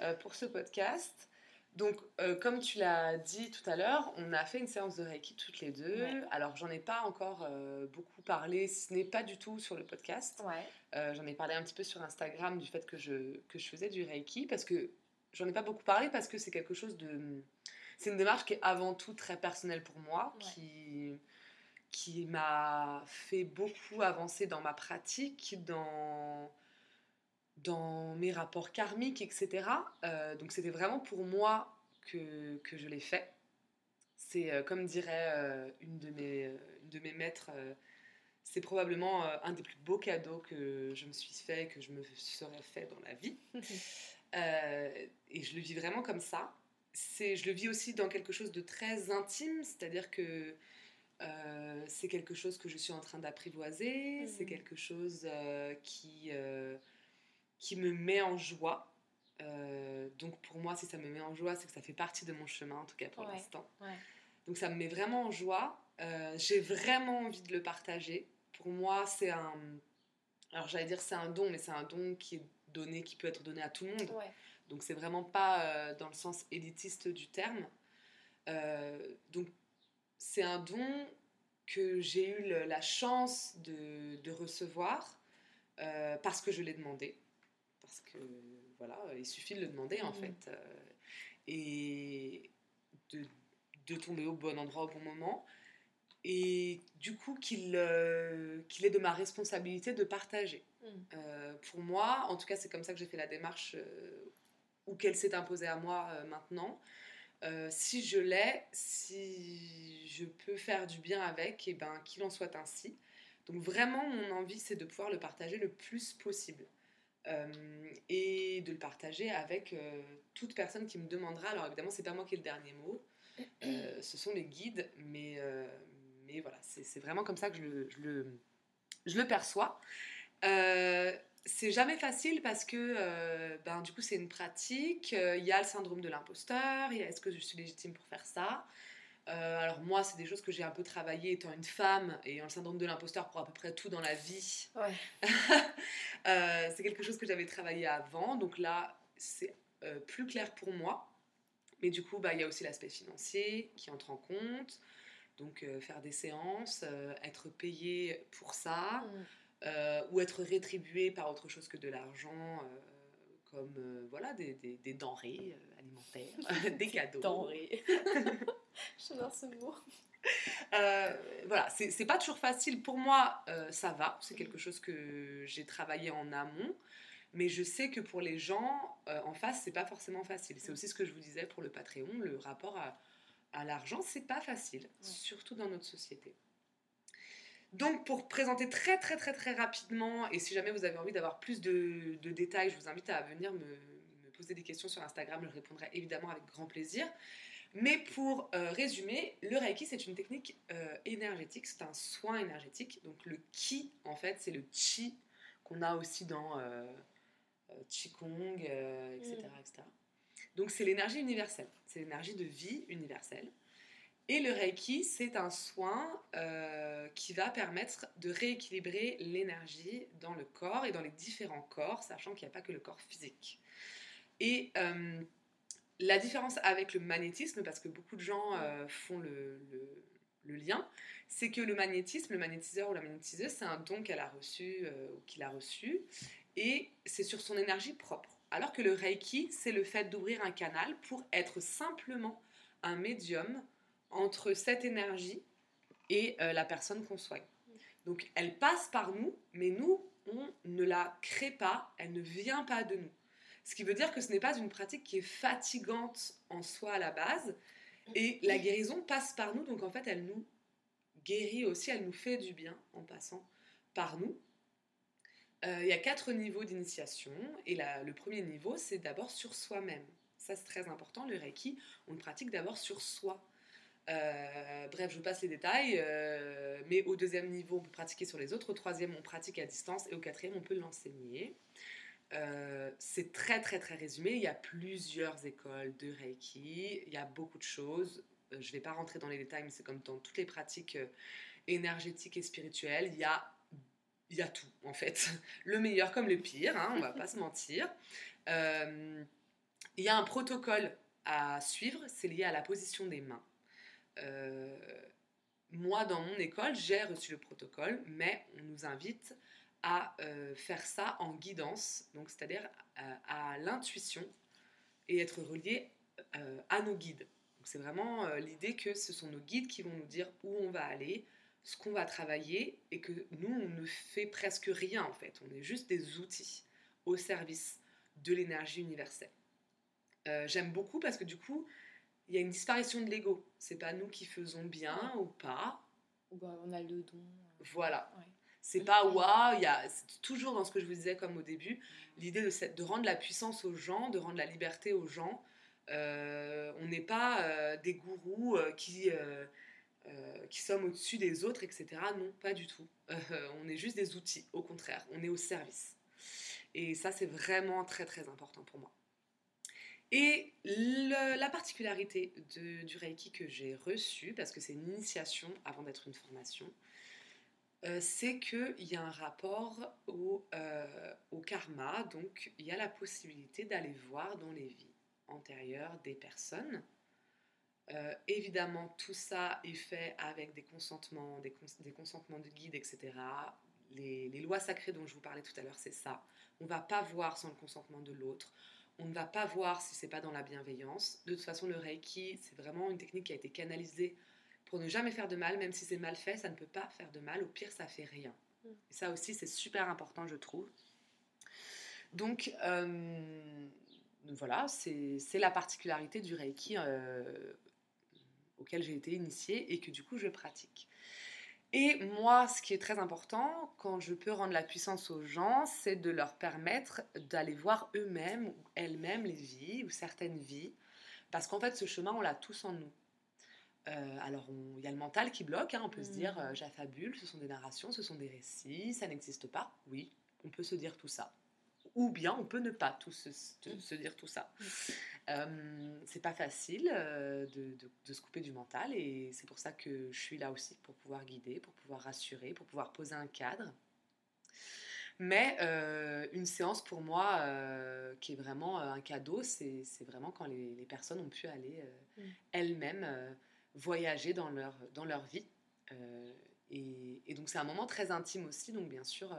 euh, pour ce podcast. Donc, euh, comme tu l'as dit tout à l'heure, on a fait une séance de Reiki toutes les deux. Alors, j'en ai pas encore beaucoup parlé, ce n'est pas du tout sur le podcast. j'en ai parlé un petit peu sur Instagram du fait que je, que je faisais du Reiki, parce que j'en ai pas beaucoup parlé, parce que c'est quelque chose de... C'est une démarche qui est avant tout très personnelle pour moi, qui qui m'a fait beaucoup avancer dans ma pratique, dans, dans mes rapports karmiques, etc. Euh, donc c'était vraiment pour moi que, que je l'ai fait. C'est euh, comme dirait euh, une, de mes, une de mes maîtres, c'est probablement un des plus beaux cadeaux que je me suis fait, que je me serais fait dans la vie. et je le vis vraiment comme ça. Je le vis aussi dans quelque chose de très intime, c'est-à-dire que euh, c'est quelque chose que je suis en train d'apprivoiser, c'est mhm. quelque chose euh, qui, euh, qui me met en joie. donc pour moi, si ça me met en joie, c'est que ça fait partie de mon chemin, en tout cas pour l'instant. Donc ça me met vraiment en joie. J'ai vraiment envie de le partager. Pour moi, c'est un... Alors j'allais dire c'est un don, mais c'est un don qui est donné, qui peut être donné à tout le monde. Donc c'est vraiment pas dans le sens élitiste du terme. donc c'est un don que j'ai eu la chance de, recevoir euh, parce que je l'ai demandé. Parce que, voilà, il suffit de le demander en mmh. fait. Euh, et de, tomber au bon endroit au bon moment. Et du coup, qu'il euh, est de ma responsabilité de partager. Mmh. pour moi, en tout cas, c'est comme ça que j'ai fait la démarche ou qu'elle s'est imposée à moi maintenant. Euh, si je l'ai, si je peux faire du bien avec, et eh ben qu'il en soit ainsi. Donc vraiment, mon envie, c'est de pouvoir le partager le plus possible. Euh, et de le partager avec euh, toute personne qui me demandera. Alors évidemment, c'est pas moi qui ai le dernier mot. ce sont les guides, mais, mais voilà, c'est vraiment comme ça que je je le, je le perçois c'est jamais facile parce que euh, ben, du coup c'est une pratique, euh, il y a le syndrome de l'imposteur, il y a est-ce que je suis légitime pour faire ça? Euh, Alors moi c'est des choses que j'ai un peu travaillé étant une femme et ayant le syndrome de l'imposteur pour à peu près tout dans la vie. c'est quelque chose que j'avais travaillé avant, donc là c'est plus clair pour moi. Mais du coup bah, il y a aussi l'aspect financier qui entre en compte. Donc faire des séances, être payé pour ça. Mm. Euh, ou être rétribué par autre chose que de l'argent, euh, comme euh, voilà, des, des, denrées alimentaires, des cadeaux. Denrées. J'adore ce mot. voilà, c'est pas toujours facile. Pour moi, ça va. C'est quelque chose que j'ai travaillé en amont. Mais je sais que pour les gens en face, c'est pas forcément facile. C'est aussi ce que je vous disais pour le Patreon. Le rapport à, à l'argent, c'est pas facile, surtout dans notre société. Donc, pour présenter très très très très rapidement, et si jamais vous avez envie d'avoir plus de, détails, je vous invite à venir me, poser des questions sur Instagram, je répondrai évidemment avec grand plaisir. Mais pour euh, résumer, le Reiki, c'est une technique euh, énergétique, c'est un soin énergétique. Donc, le Ki, en fait, c'est le Chi qu'on a aussi dans euh, Qigong, etc., etc. Donc, c'est l'énergie universelle, c'est l'énergie de vie universelle. Et le Reiki, c'est un soin euh, qui va permettre de rééquilibrer l'énergie dans le corps et dans les différents corps, sachant qu'il n'y a pas que le corps physique. Et euh, la différence avec le magnétisme, parce que beaucoup de gens euh, font le, lien, c'est que le magnétisme, le magnétiseur ou la magnétiseuse, c'est un don qu'elle a reçu ou qu'il a reçu, et c'est sur son énergie propre. Alors que le Reiki, c'est le fait d'ouvrir un canal pour être simplement un médium entre cette énergie et euh, la personne qu'on soigne. Donc elle passe par nous, mais nous, on ne la crée pas, elle ne vient pas de nous. Ce qui veut dire que ce n'est pas une pratique qui est fatigante en soi à la base, Et la guérison passe par nous, donc en fait, elle nous guérit aussi, elle nous fait du bien en passant par nous. Euh, il y a quatre niveaux d'initiation, et le premier niveau, c'est d'abord sur soi-même. Ça, c'est très important. Le Reiki, on le pratique d'abord sur soi. Euh, bref, je vous passe les détails, euh, mais au deuxième niveau, on peut pratiquer sur les autres. Au troisième, on pratique à distance, et au quatrième, on peut l'enseigner. c'est très très très résumé. Il y a plusieurs écoles de Reiki, il y a beaucoup de choses. je ne vais pas rentrer dans les détails, mais c'est comme dans toutes les pratiques énergétiques et spirituelles. Il y a y a tout en fait. Le meilleur comme le pire, hein, on va pas se mentir. Euh, il y a un protocole à suivre, c'est lié à la position des mains. Euh, moi, dans mon école, j'ai reçu le protocole, mais on nous invite à euh, faire ça en guidance, donc c'est-à-dire à, l'intuition et être relié à nos guides. C'est vraiment l'idée que ce sont nos guides qui vont nous dire où on va aller, ce qu'on va travailler et que nous, on ne fait presque rien en fait. On est juste des outils au service de l'énergie universelle. Euh, j'aime beaucoup parce que du coup, il y a une disparition de l'ego. C'est pas nous qui faisons bien ou pas. Bah, on a le don. Voilà. C'est pas waouh, il y a toujours dans ce que je vous disais comme au début, l'idée de, de rendre la puissance aux gens, de rendre la liberté aux gens. Euh, on n'est pas euh, des gourous qui euh, qui sommes au-dessus des autres, etc. Non, pas du tout. Euh, on est juste des outils, au contraire, on est au service. Et ça, c'est vraiment très très important pour moi. Et la particularité du Reiki que j'ai reçu, parce que c'est une initiation avant d'être une formation, euh, c'est qu'il y a un rapport au, au, karma, donc il y a la possibilité d'aller voir dans les vies antérieures des personnes euh, évidemment, tout ça est fait avec des consentements, des, consentements de guide, etc. Les, lois sacrées dont je vous parlais tout à l'heure, c'est ça. On ne va pas voir sans le consentement de l'autre. On ne va pas voir si c'est pas dans la bienveillance. De toute façon, le Reiki, c'est vraiment une technique qui a été canalisée pour ne jamais faire de mal, même si c'est mal fait, ça ne peut pas faire de mal. Au pire, ça fait rien. Mm. Et ça aussi, c'est super important, je trouve. Donc, euh, voilà, c'est la particularité du Reiki euh, auquel j'ai été initiée et que du coup je pratique. Et moi, ce qui est très important quand je peux rendre la puissance aux gens, c'est de leur permettre d'aller voir eux-mêmes ou elles-mêmes les vies ou certaines vies. Parce qu'en fait, ce chemin, on l'a tous en nous. Euh, alors, il y a le mental qui bloque, hein, on peut se dire euh, j'affabule, ce sont des narrations, ce sont des récits, ça n'existe pas. Oui, on peut se dire tout ça. Ou bien on peut ne pas tout se, se dire tout ça. Euh, c'est pas facile euh, de, de, se couper du mental et c'est pour ça que je suis là aussi pour pouvoir guider, pour pouvoir rassurer, pour pouvoir poser un cadre. Mais euh, une séance pour moi qui est vraiment un cadeau, c'est vraiment quand les, les, personnes ont pu aller mm. elles-mêmes voyager dans leur, dans leur vie. Et, et, donc c'est un moment très intime aussi, donc bien sûr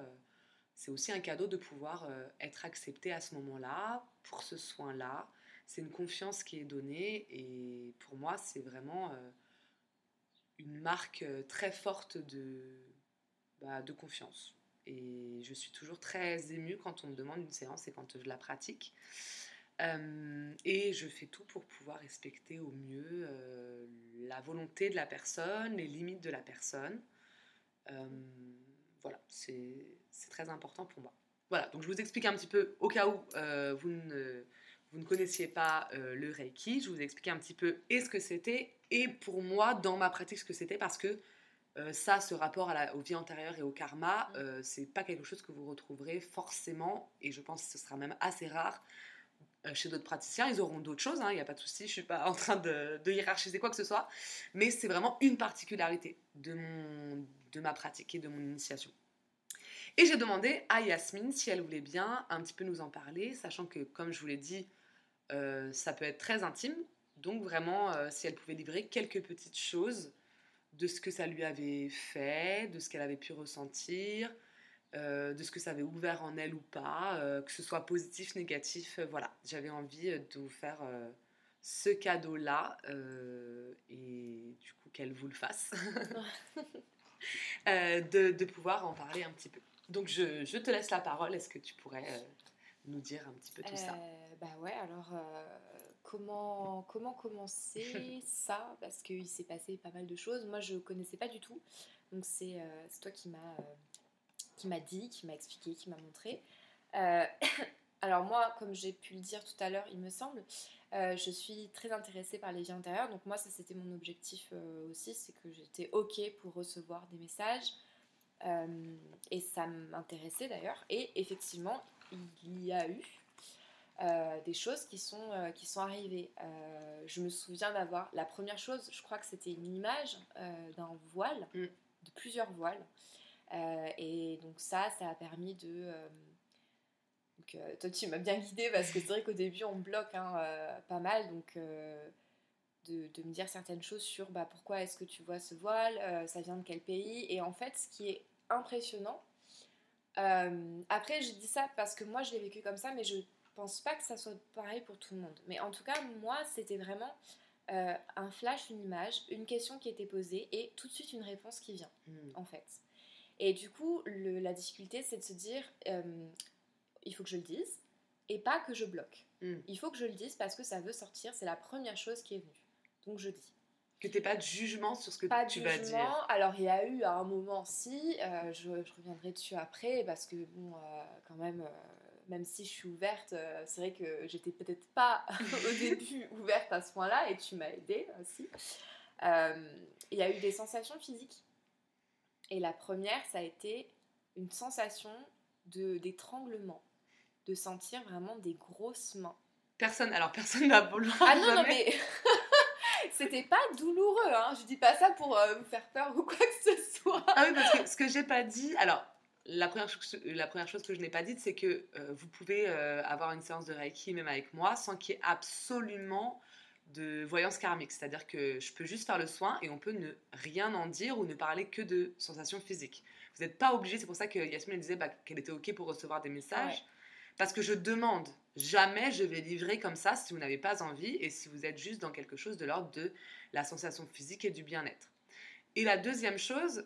c'est aussi un cadeau de pouvoir être accepté à ce moment-là, pour ce soin-là, c'est une confiance qui est donnée et pour moi c'est vraiment euh, une marque euh, très forte de, bah, de confiance. Et je suis toujours très émue quand on me demande une séance et quand je la pratique. Euh, et je fais tout pour pouvoir respecter au mieux la volonté de la personne, les limites de la personne. voilà, c'est très important pour moi. Voilà, donc je vous explique un petit peu au cas où vous ne vous ne connaissiez pas euh, le Reiki, je vous ai expliqué un petit peu et ce que c'était et pour moi dans ma pratique ce que c'était parce que euh, ça, ce rapport à la, aux vies antérieures et au karma, mm. euh, c'est pas quelque chose que vous retrouverez forcément et je pense que ce sera même assez rare chez d'autres praticiens. Ils auront d'autres choses, il hein, n'y a pas de souci, je suis pas en train de, de, hiérarchiser quoi que ce soit, mais c'est vraiment une particularité de, mon, de ma pratique et de mon initiation. Et j'ai demandé à Yasmine si elle voulait bien un petit peu nous en parler, sachant que, comme je vous l'ai dit, euh, ça peut être très intime. Donc vraiment, euh, si elle pouvait livrer quelques petites choses de ce que ça lui avait fait, de ce qu'elle avait pu ressentir, euh, de ce que ça avait ouvert en elle ou pas, que ce soit positif, négatif, voilà. J'avais envie de vous faire ce cadeau-là et du coup qu'elle vous le fasse, de, de, pouvoir en parler un petit peu. Donc je, je te laisse la parole, est-ce que tu pourrais nous dire un petit peu tout ça? Bah ouais, alors comment, comment commencer ça? Parce qu'il s'est passé pas mal de choses. Moi, je connaissais pas du tout. Donc, c'est toi qui m'as qui m'a dit, qui m'a expliqué, qui m'a montré. alors moi, comme j'ai pu le dire tout à l'heure, il me semble, euh, je suis très intéressée par les vies intérieures. Donc moi, ça c'était mon objectif euh, aussi, c'est que j'étais OK pour recevoir des messages. Euh, et ça m'intéressait d'ailleurs. Et effectivement, il y a eu des choses qui sont, qui sont arrivées. je me souviens d'avoir... La première chose, je crois que c'était une image d'un voile, mm. de plusieurs voiles. et donc ça, ça a permis de donc, euh, toi, tu m'as bien guidée parce que c'est vrai qu'au début, on bloque hein, euh, pas mal. Donc, euh, de, de, me dire certaines choses sur bah, pourquoi est-ce que tu vois ce voile, ça vient de quel pays. Et en fait, ce qui est impressionnant, après, je dis ça parce que moi, je l'ai vécu comme ça, mais je pense pas que ça soit pareil pour tout le monde. Mais en tout cas, moi, c'était vraiment un flash, une image, une question qui était posée et tout de suite une réponse qui vient, hmm. en fait. Et du coup, le, la difficulté, c'est de se dire, il faut que je le dise et pas que je bloque. Hmm. Il faut que je le dise parce que ça veut sortir, c'est la première chose qui est venue. Donc je dis. Que tu pas de jugement sur ce que tu vas dire. Alors il y a eu à un moment si, euh, je, reviendrai dessus après parce que bon, euh, quand même, euh, même si je suis ouverte, c'est vrai que j'étais peut-être pas au début ouverte à ce point-là et tu m'as aidé aussi. Il y a eu des sensations physiques. Et la première, ça a été une sensation de d'étranglement de sentir vraiment des grosses mains. Personne, alors personne n'a voulu. Ah non, non, mais c'était pas douloureux, hein. Je dis pas ça pour euh, vous faire peur ou quoi que ce soit. Ah oui, parce que ce que j'ai pas dit, alors la première, chose, la première chose que je n'ai pas dite, c'est que euh, vous pouvez euh, avoir une séance de Reiki même avec moi sans qu'il y ait absolument de voyance karmique. C'est-à-dire que je peux juste faire le soin et on peut ne rien en dire ou ne parler que de sensations physiques. Vous n'êtes pas obligé, c'est pour ça que Yasmine disait bah, qu'elle était OK pour recevoir des messages. Parce que je demande, jamais je vais livrer comme ça si vous n'avez pas envie et si vous êtes juste dans quelque chose de l'ordre de la sensation physique et du bien-être. Et la deuxième chose,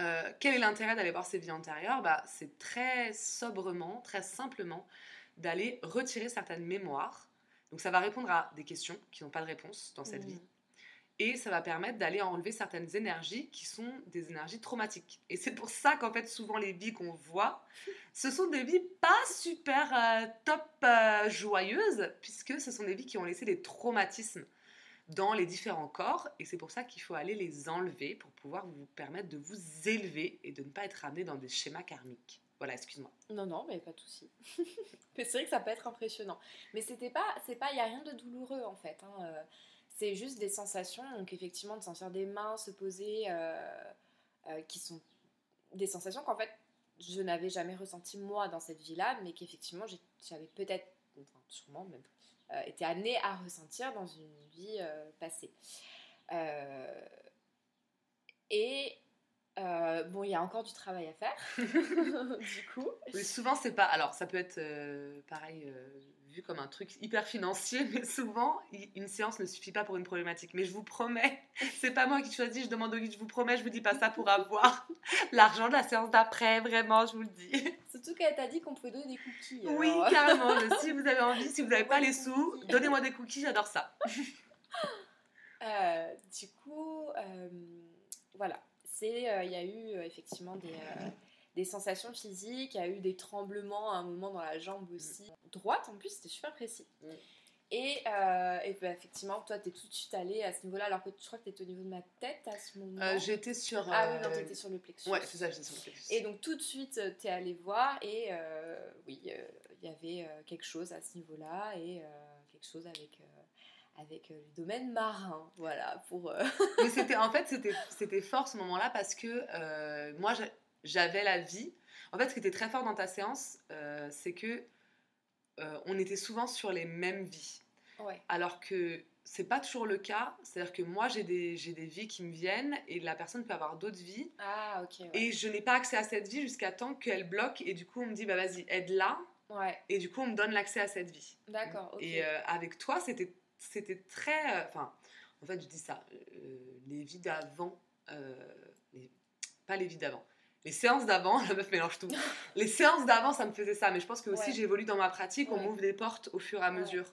euh, quel est l'intérêt d'aller voir ces vies antérieures? Bah, C'est très sobrement, très simplement, d'aller retirer certaines mémoires. Donc ça va répondre à des questions qui n'ont pas de réponse dans cette mmh. vie. Et ça va permettre d'aller enlever certaines énergies qui sont des énergies traumatiques. Et c'est pour ça qu'en fait, souvent, les vies qu'on voit, ce sont des vies pas super euh, top euh, joyeuses, puisque ce sont des vies qui ont laissé des traumatismes dans les différents corps. Et c'est pour ça qu'il faut aller les enlever pour pouvoir vous permettre de vous élever et de ne pas être ramené dans des schémas karmiques. Voilà, excuse-moi. Non, non, mais pas de souci. c'est vrai que ça peut être impressionnant. Mais c'était pas, c'est pas, il y a rien de douloureux en fait. Hein. C'est juste des sensations, donc effectivement de sentir des mains se poser, euh, euh, qui sont des sensations qu'en fait je n'avais jamais ressenties moi dans cette vie-là, mais qu'effectivement j'avais peut-être, sûrement même, euh, été amenée à ressentir dans une vie passée. et bon, il y a encore du travail à faire, du coup. Souvent, c'est pas. Alors, ça peut être pareil, comme un truc hyper financier, mais souvent, une séance ne suffit pas pour une problématique. Mais je vous promets, c'est pas moi qui choisis, je demande au guide, je vous promets, je vous dis pas ça pour avoir l'argent de la séance d'après, vraiment, je vous le dis. Surtout qu'elle t'a dit qu'on pouvait donner des cookies. Oui, carrément. si vous avez envie, si vous n'avez pas les sous, donnez-moi des cookies, j'adore ça. Euh, du coup, euh, voilà. C'est, euh, il y a eu effectivement des des sensations physiques, a eu des tremblements à un moment dans la jambe aussi. Droite en plus, c'était super précis. Mm. Et, euh, et bah, effectivement, toi, tu es tout de suite allé à ce niveau-là, alors que je crois que tu étais au niveau de ma tête à ce moment. Euh, j'étais sur. Ah oui, non, tu étais sur le plexus. Ouais, c'est ça, j'étais sur le plexus. Et donc, tout de suite, tu es allé voir, et euh, oui, il y avait quelque chose à ce niveau-là, et quelque chose avec avec le domaine marin, voilà, pour... Mais c'était, en fait, c'était, c'était fort ce moment-là parce que moi, j'avais la vie. En fait, ce qui était très fort dans ta séance, euh, c'est que euh, on était souvent sur les mêmes vies. Alors que c'est pas toujours le cas. C'est-à-dire que moi, j'ai des, j'ai des vies qui me viennent et la personne peut avoir d'autres vies. Ah, ok. Et je n'ai pas accès à cette vie jusqu'à temps qu'elle bloque et du coup, on me dit, bah vas-y, aide-la. Ouais. Et du coup, on me donne l'accès à cette vie. D'accord. Et euh, avec toi, c'était, c'était très. Enfin, en fait, je dis ça. les vies d'avant. pas les vies d'avant les séances d'avant, la meuf mélange tout. les séances d'avant, ça me faisait ça. Mais je pense que aussi j'évolue dans ma pratique, on m'ouvre des portes au fur et à mesure.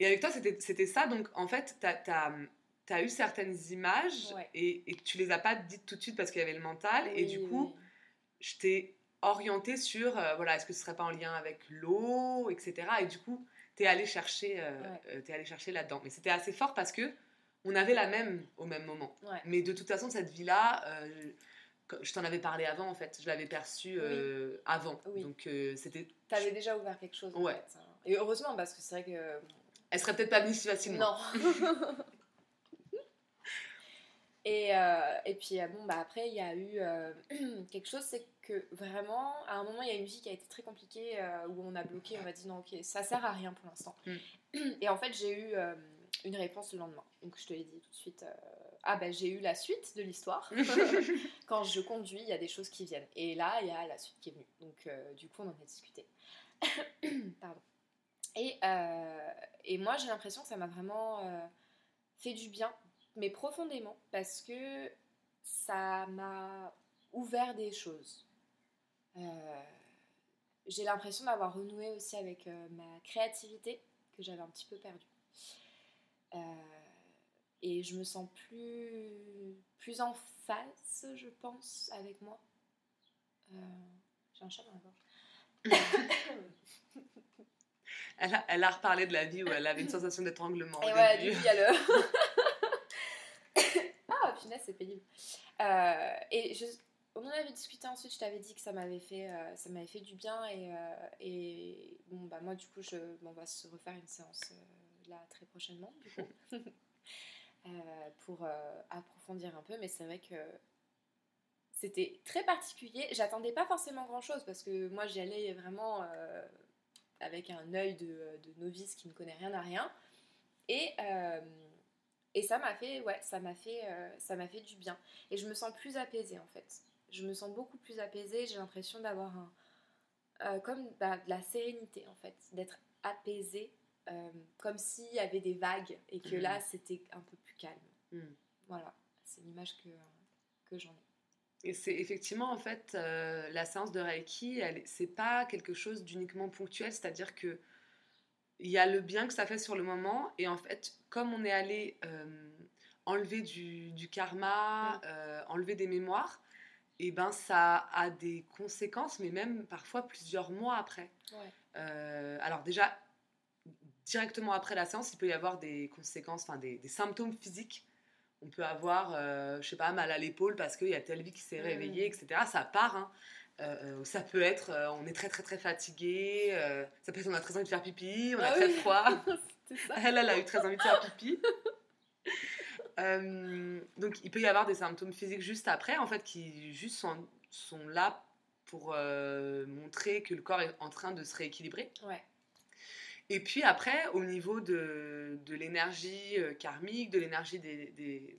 Et avec toi, c'était ça. Donc, en fait, tu as, eu certaines images et, et tu les as pas dites tout de suite parce qu'il y avait le mental. et du coup, je t'ai orientée sur, euh, voilà, est-ce que ce serait pas en lien avec l'eau, etc. Et du coup, tu es allé chercher, euh, Ouais. euh, t'es allé chercher là-dedans. Mais c'était assez fort parce que on avait la même au même moment. Ouais. Mais de toute façon, cette vie-là, euh, je, t'en avais parlé avant, en fait. Je l'avais perçue euh, avant. Oui. Donc, euh, c'était... T'avais déjà ouvert quelque chose. en Ouais. fait, hein. Et heureusement, parce que c'est vrai que. Elle serait peut-être pas venue si facilement. Non. et, euh, et puis, euh, bon, bah après, il y a eu euh, quelque chose, c'est que vraiment, à un moment, il y a une vie qui a été très compliquée euh, où on a bloqué, on m'a dit non, ok, ça sert à rien pour l'instant. Mm. Et en fait, j'ai eu euh, une réponse le lendemain. Donc, je te l'ai dit tout de suite. Ah, bah, j'ai eu la suite de l'histoire. Quand je conduis, il y a des choses qui viennent. Et là, il y a la suite qui est venue. Donc, euh, du coup, on en a discuté. Pardon. Et, euh, et moi, j'ai l'impression que ça m'a vraiment euh, fait du bien, mais profondément, parce que ça m'a ouvert des choses. J'ai l'impression d'avoir renoué aussi avec ma créativité que j'avais un petit peu perdue. Euh, et je me sens plus, plus en phase, je pense, avec moi. Euh, j'ai un chat dans la gorge. Elle a, elle a reparlé de la vie où elle avait une sensation d'étranglement Et ouais, début. du coup, il y a le. ah, punaise, c'est pénible. Euh, et je... on en avait discuté ensuite, je t'avais dit que ça m'avait fait, euh, ça m'avait fait du bien. Et, euh, et bon, bah, moi, du coup, je... bon, on va se refaire une séance là très prochainement, du coup. Euh, pour euh, approfondir un peu. Mais c'est vrai que c'était très particulier. J'attendais pas forcément grand chose parce que moi, j'y allais vraiment. euh, avec un œil de, novice qui ne connaît rien à rien. Et, et ça m'a fait, ouais, ça m'a fait, ça fait du bien. Et je me sens plus apaisée en fait. Je me sens beaucoup plus apaisée. J'ai l'impression d'avoir un, comme bah, de la sérénité en fait, d'être apaisée, euh, comme s'il y avait des vagues et que Mhm. là c'était un peu plus calme. Mhm. Voilà, c'est l'image que, que j'en ai. Et c'est effectivement, en fait, euh, la séance de Reiki, c'est pas quelque chose d'uniquement ponctuel, c'est-à-dire que il y a le bien que ça fait sur le moment, et en fait, comme on est allé euh, enlever du, du karma, enlever des mémoires, et ben ça a des conséquences, mais même parfois plusieurs mois après. Ouais. Euh, alors déjà, directement après la séance, il peut y avoir des conséquences, enfin des, des symptômes physiques. On peut avoir, euh, je sais pas, mal à l'épaule parce qu'il y a telle vie qui s'est Mhm. réveillée, etc. Ça part. hein. Euh, ça peut être, euh, on est très très très fatigué. euh, ça peut être, on a très envie de faire pipi, on a Ah très oui. froid. Ça. Elle, elle a eu très envie de faire pipi. Donc, il peut y avoir des symptômes physiques juste après, en fait, qui juste sont, sont là pour montrer que le corps est en train de se rééquilibrer. Ouais. Et puis après, au niveau de, de l'énergie euh, karmique, de l'énergie des, des-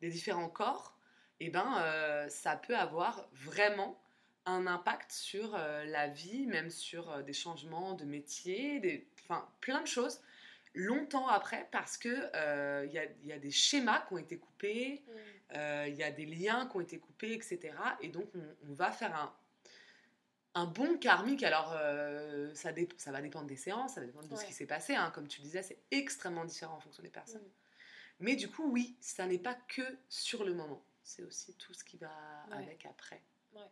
des différents corps, eh ben, euh, ça peut avoir vraiment un impact sur euh, la vie, même sur euh, des changements de métier, des, enfin, plein de choses, longtemps après, parce qu'il il y, y a des schémas qui ont été coupés, euh, il y a des liens qui ont été coupés, etc. Et donc, on, on va faire un, un bon karmique. Alors, euh, ça, dé- ça va dépendre des séances, ça va dépendre de ce qui s'est passé. hein. Comme tu le disais, c'est extrêmement différent en fonction des personnes. Mm. Mais du coup, oui, ça n'est pas que sur le moment. C'est aussi tout ce qui va Ouais. avec après. Ouais.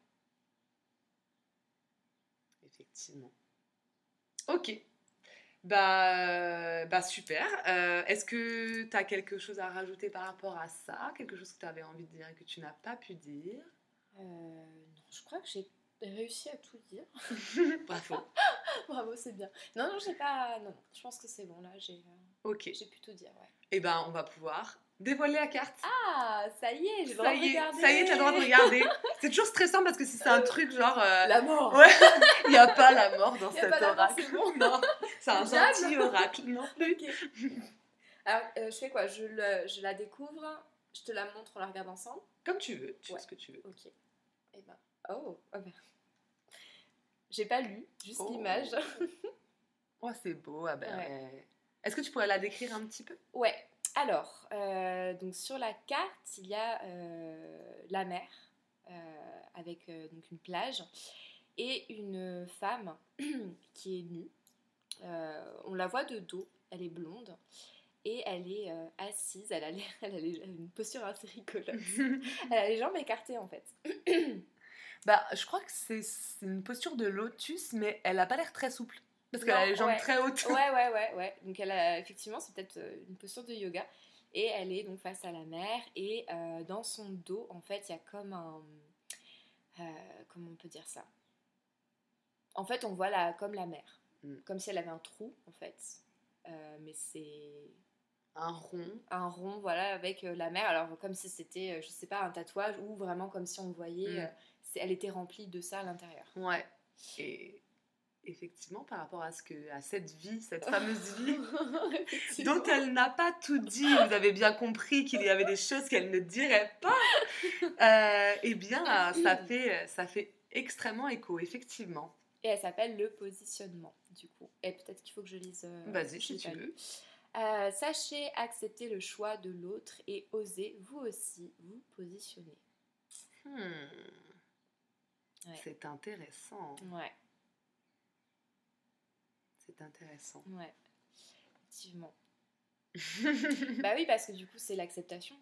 Effectivement. Ok. Bah, bah super. Euh, Est-ce que tu as quelque chose à rajouter par rapport à ça? Quelque chose que tu avais envie de dire et que tu n'as pas pu dire? Euh, non, je crois que j'ai réussi à tout dire. Bravo. Bravo, c'est bien. Non, non, j'ai pas. Non, je pense que c'est bon là. J'ai, euh, Ok. j'ai pu tout dire. Ouais. Et ben, on va pouvoir dévoiler la carte. Ah, ça y est, j'ai le droit de regarder. ça y est, t'as le droit de regarder. C'est toujours stressant parce que si c'est un truc genre. euh, La mort. Ouais, il n'y a pas la mort dans cet pas la mort, oracle. c'est bon. Non, c'est un gentil oracle non plus. Ok. Alors, euh, je fais quoi? Je, le- je la découvre, je te la montre, on la regarde ensemble. Comme tu veux, tu Ouais. fais ce que tu veux. Ok. Et ben. Oh, oh ben. J'ai pas lu, juste Oh. l'image. Oh, c'est beau. ah ben, Ouais. Est-ce que tu pourrais la décrire un petit peu? Ouais. Alors, euh, donc sur la carte, il y a euh, la mer euh, avec donc une plage et une femme qui est nue. On la voit de dos Elle est blonde. Et elle est assise, elle a, elle a une posture assez rigolote. elle a les jambes écartées en fait. Bah, je crois que c'est une posture de lotus, mais elle a pas l'air très souple. Parce qu'elle a les jambes ouais. très hautes. Ouais, ouais, ouais, ouais. Donc elle a effectivement, c'est peut-être euh, une posture de yoga. Et elle est donc face à la mer. Et euh, dans son dos, en fait, il y a comme un. euh, comment on peut dire ça? En fait, on voit la, comme la mer. Mm. Comme si elle avait un trou, en fait. Euh, mais c'est Un rond. un rond, voilà, avec euh, la mer. Alors, comme si c'était, euh, je sais pas, un tatouage ou vraiment comme si on voyait. Mm. euh, elle était remplie de ça à l'intérieur. Ouais. Et effectivement, par rapport à, ce que, à cette vie, cette fameuse vie, dont elle n'a pas tout dit, vous avez bien compris qu'il y avait des choses qu'elle ne dirait pas, eh bien, ça fait, ça fait extrêmement écho, effectivement. Et elle s'appelle le positionnement, du coup. Et peut-être qu'il faut que je lise. euh, Vas-y, si tu veux. Euh, sachez accepter le choix de l'autre et osez vous aussi vous positionner. Hmm. Ouais. C'est intéressant. Ouais, C'est intéressant. ouais, effectivement. bah oui, parce que du coup, c'est l'acceptation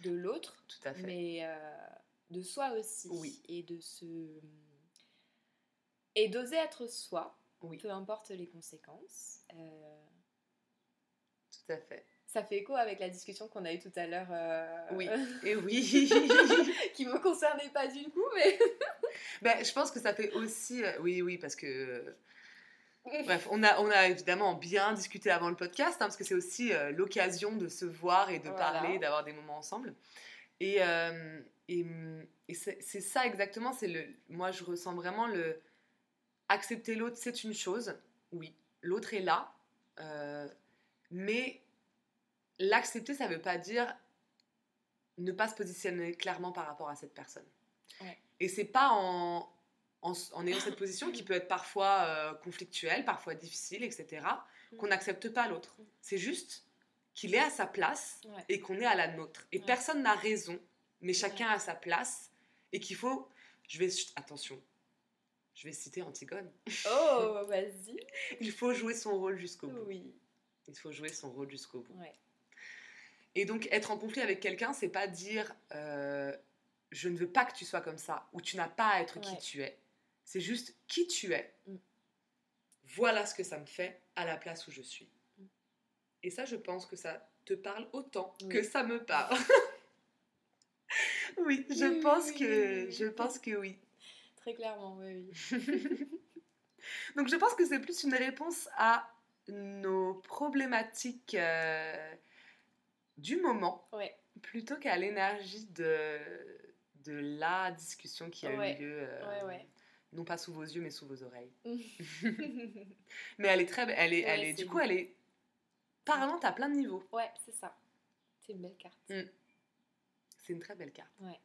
de l'autre, Tout à fait. mais euh, de soi aussi. Oui. Et de se. Et d'oser être soi, Oui, peu importe les conséquences. Euh, tout à fait. Ça fait écho avec la discussion qu'on a eue tout à l'heure. euh, Oui. Et oui. qui me concernait pas du coup, mais. Ben, je pense que ça fait aussi. euh, Oui, oui, parce que. euh, Bref, on a, on a évidemment bien discuté avant le podcast, hein, parce que c'est aussi euh, l'occasion de se voir et de Voilà. parler, d'avoir des moments ensemble. Et, euh, et, et c'est c'est ça exactement, c'est le. Moi, je ressens vraiment le. Accepter l'autre, c'est une chose, oui, l'autre est là, euh, mais l'accepter, ça veut pas dire ne pas se positionner clairement par rapport à cette personne. Ouais. Et c'est pas en, en, en ayant cette position qui peut être parfois euh, conflictuelle, parfois difficile, etc., qu'on n'accepte pas l'autre. C'est juste qu'il est à sa place Ouais. et qu'on est à la nôtre. Et Ouais. personne n'a raison, mais chacun a sa place et qu'il faut. Je vais. Attention, je vais citer Antigone. Oh, vas-y. Il faut jouer son rôle jusqu'au bout. Oui. Il faut jouer son rôle jusqu'au bout. Ouais. Et donc, être en conflit avec quelqu'un, c'est pas dire euh, je ne veux pas que tu sois comme ça ou tu n'as pas à être qui tu es. C'est juste qui tu es. Mm. Voilà ce que ça me fait à la place où je suis. Mm. Et ça, je pense que ça te parle autant Oui. que ça me parle. oui, je pense que je pense que oui. Très clairement, oui. oui. Donc je pense que c'est plus une réponse à nos problématiques euh, du moment Ouais. plutôt qu'à l'énergie de, de la discussion qui a Ouais. eu lieu, euh, Ouais, non pas sous vos yeux mais sous vos oreilles. Mais elle est très belle, elle est, elle est, du coup elle est parlante à plein de niveaux. ouais, c'est ça. C'est une belle carte. C'est une très belle carte. Ouais.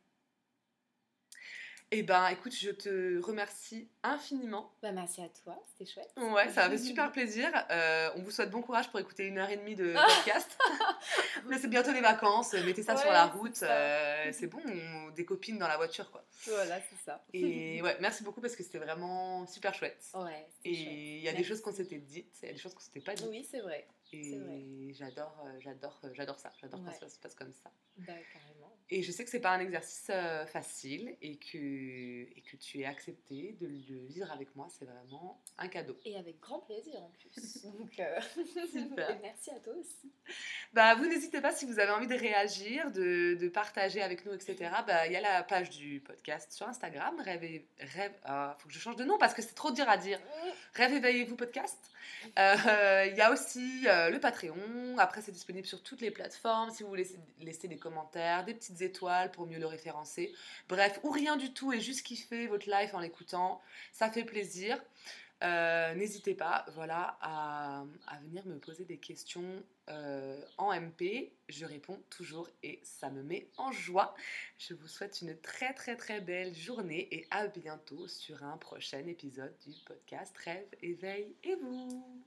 Eh ben écoute, je te remercie infiniment. Bah, merci à toi, c'était chouette. Ouais, ça m'a fait super plaisir. Euh, on vous souhaite bon courage pour écouter une heure et demie de podcast. Mais c'est bientôt les vacances, mettez ça sur la route. euh, c'est bon, on- des copines dans la voiture quoi. Voilà, c'est ça. Et ouais, merci beaucoup parce que c'était vraiment super chouette. Ouais. Et il y a des choses qu'on s'était dites, il y a des choses qu'on s'était pas dites. Oui, c'est vrai. et j'adore, euh, j'adore, j'adore ça. J'adore Ouais. quand ça se passe comme ça. Bah, carrément. Et je sais que c'est pas un exercice euh, facile et que, et que tu es accepté de le vivre avec moi. C'est vraiment un cadeau. Et avec grand plaisir en plus. Donc, euh, Super. merci à toi aussi. Bah, vous n'hésitez pas si vous avez envie de réagir, de, de partager avec nous, etc. Bah, il y a la page du podcast sur Instagram. Rêve, et- rêve. ah, faut que je change de nom parce que c'est trop dur à dire. Rêve éveillez-vous podcast. Euh, Il y a aussi euh, le Patreon. Après, c'est disponible sur toutes les plateformes. Si vous voulez laisser, laisser des commentaires, des petites étoiles pour mieux le référencer. Bref, ou rien du tout et juste kiffer votre life en l'écoutant. Ça fait plaisir. Euh, N'hésitez pas, voilà, à, venir me poser des questions euh, en MP. Je réponds toujours et ça me met en joie. Je vous souhaite une très très très belle journée et à bientôt sur un prochain épisode du podcast Rêve, éveil et vous.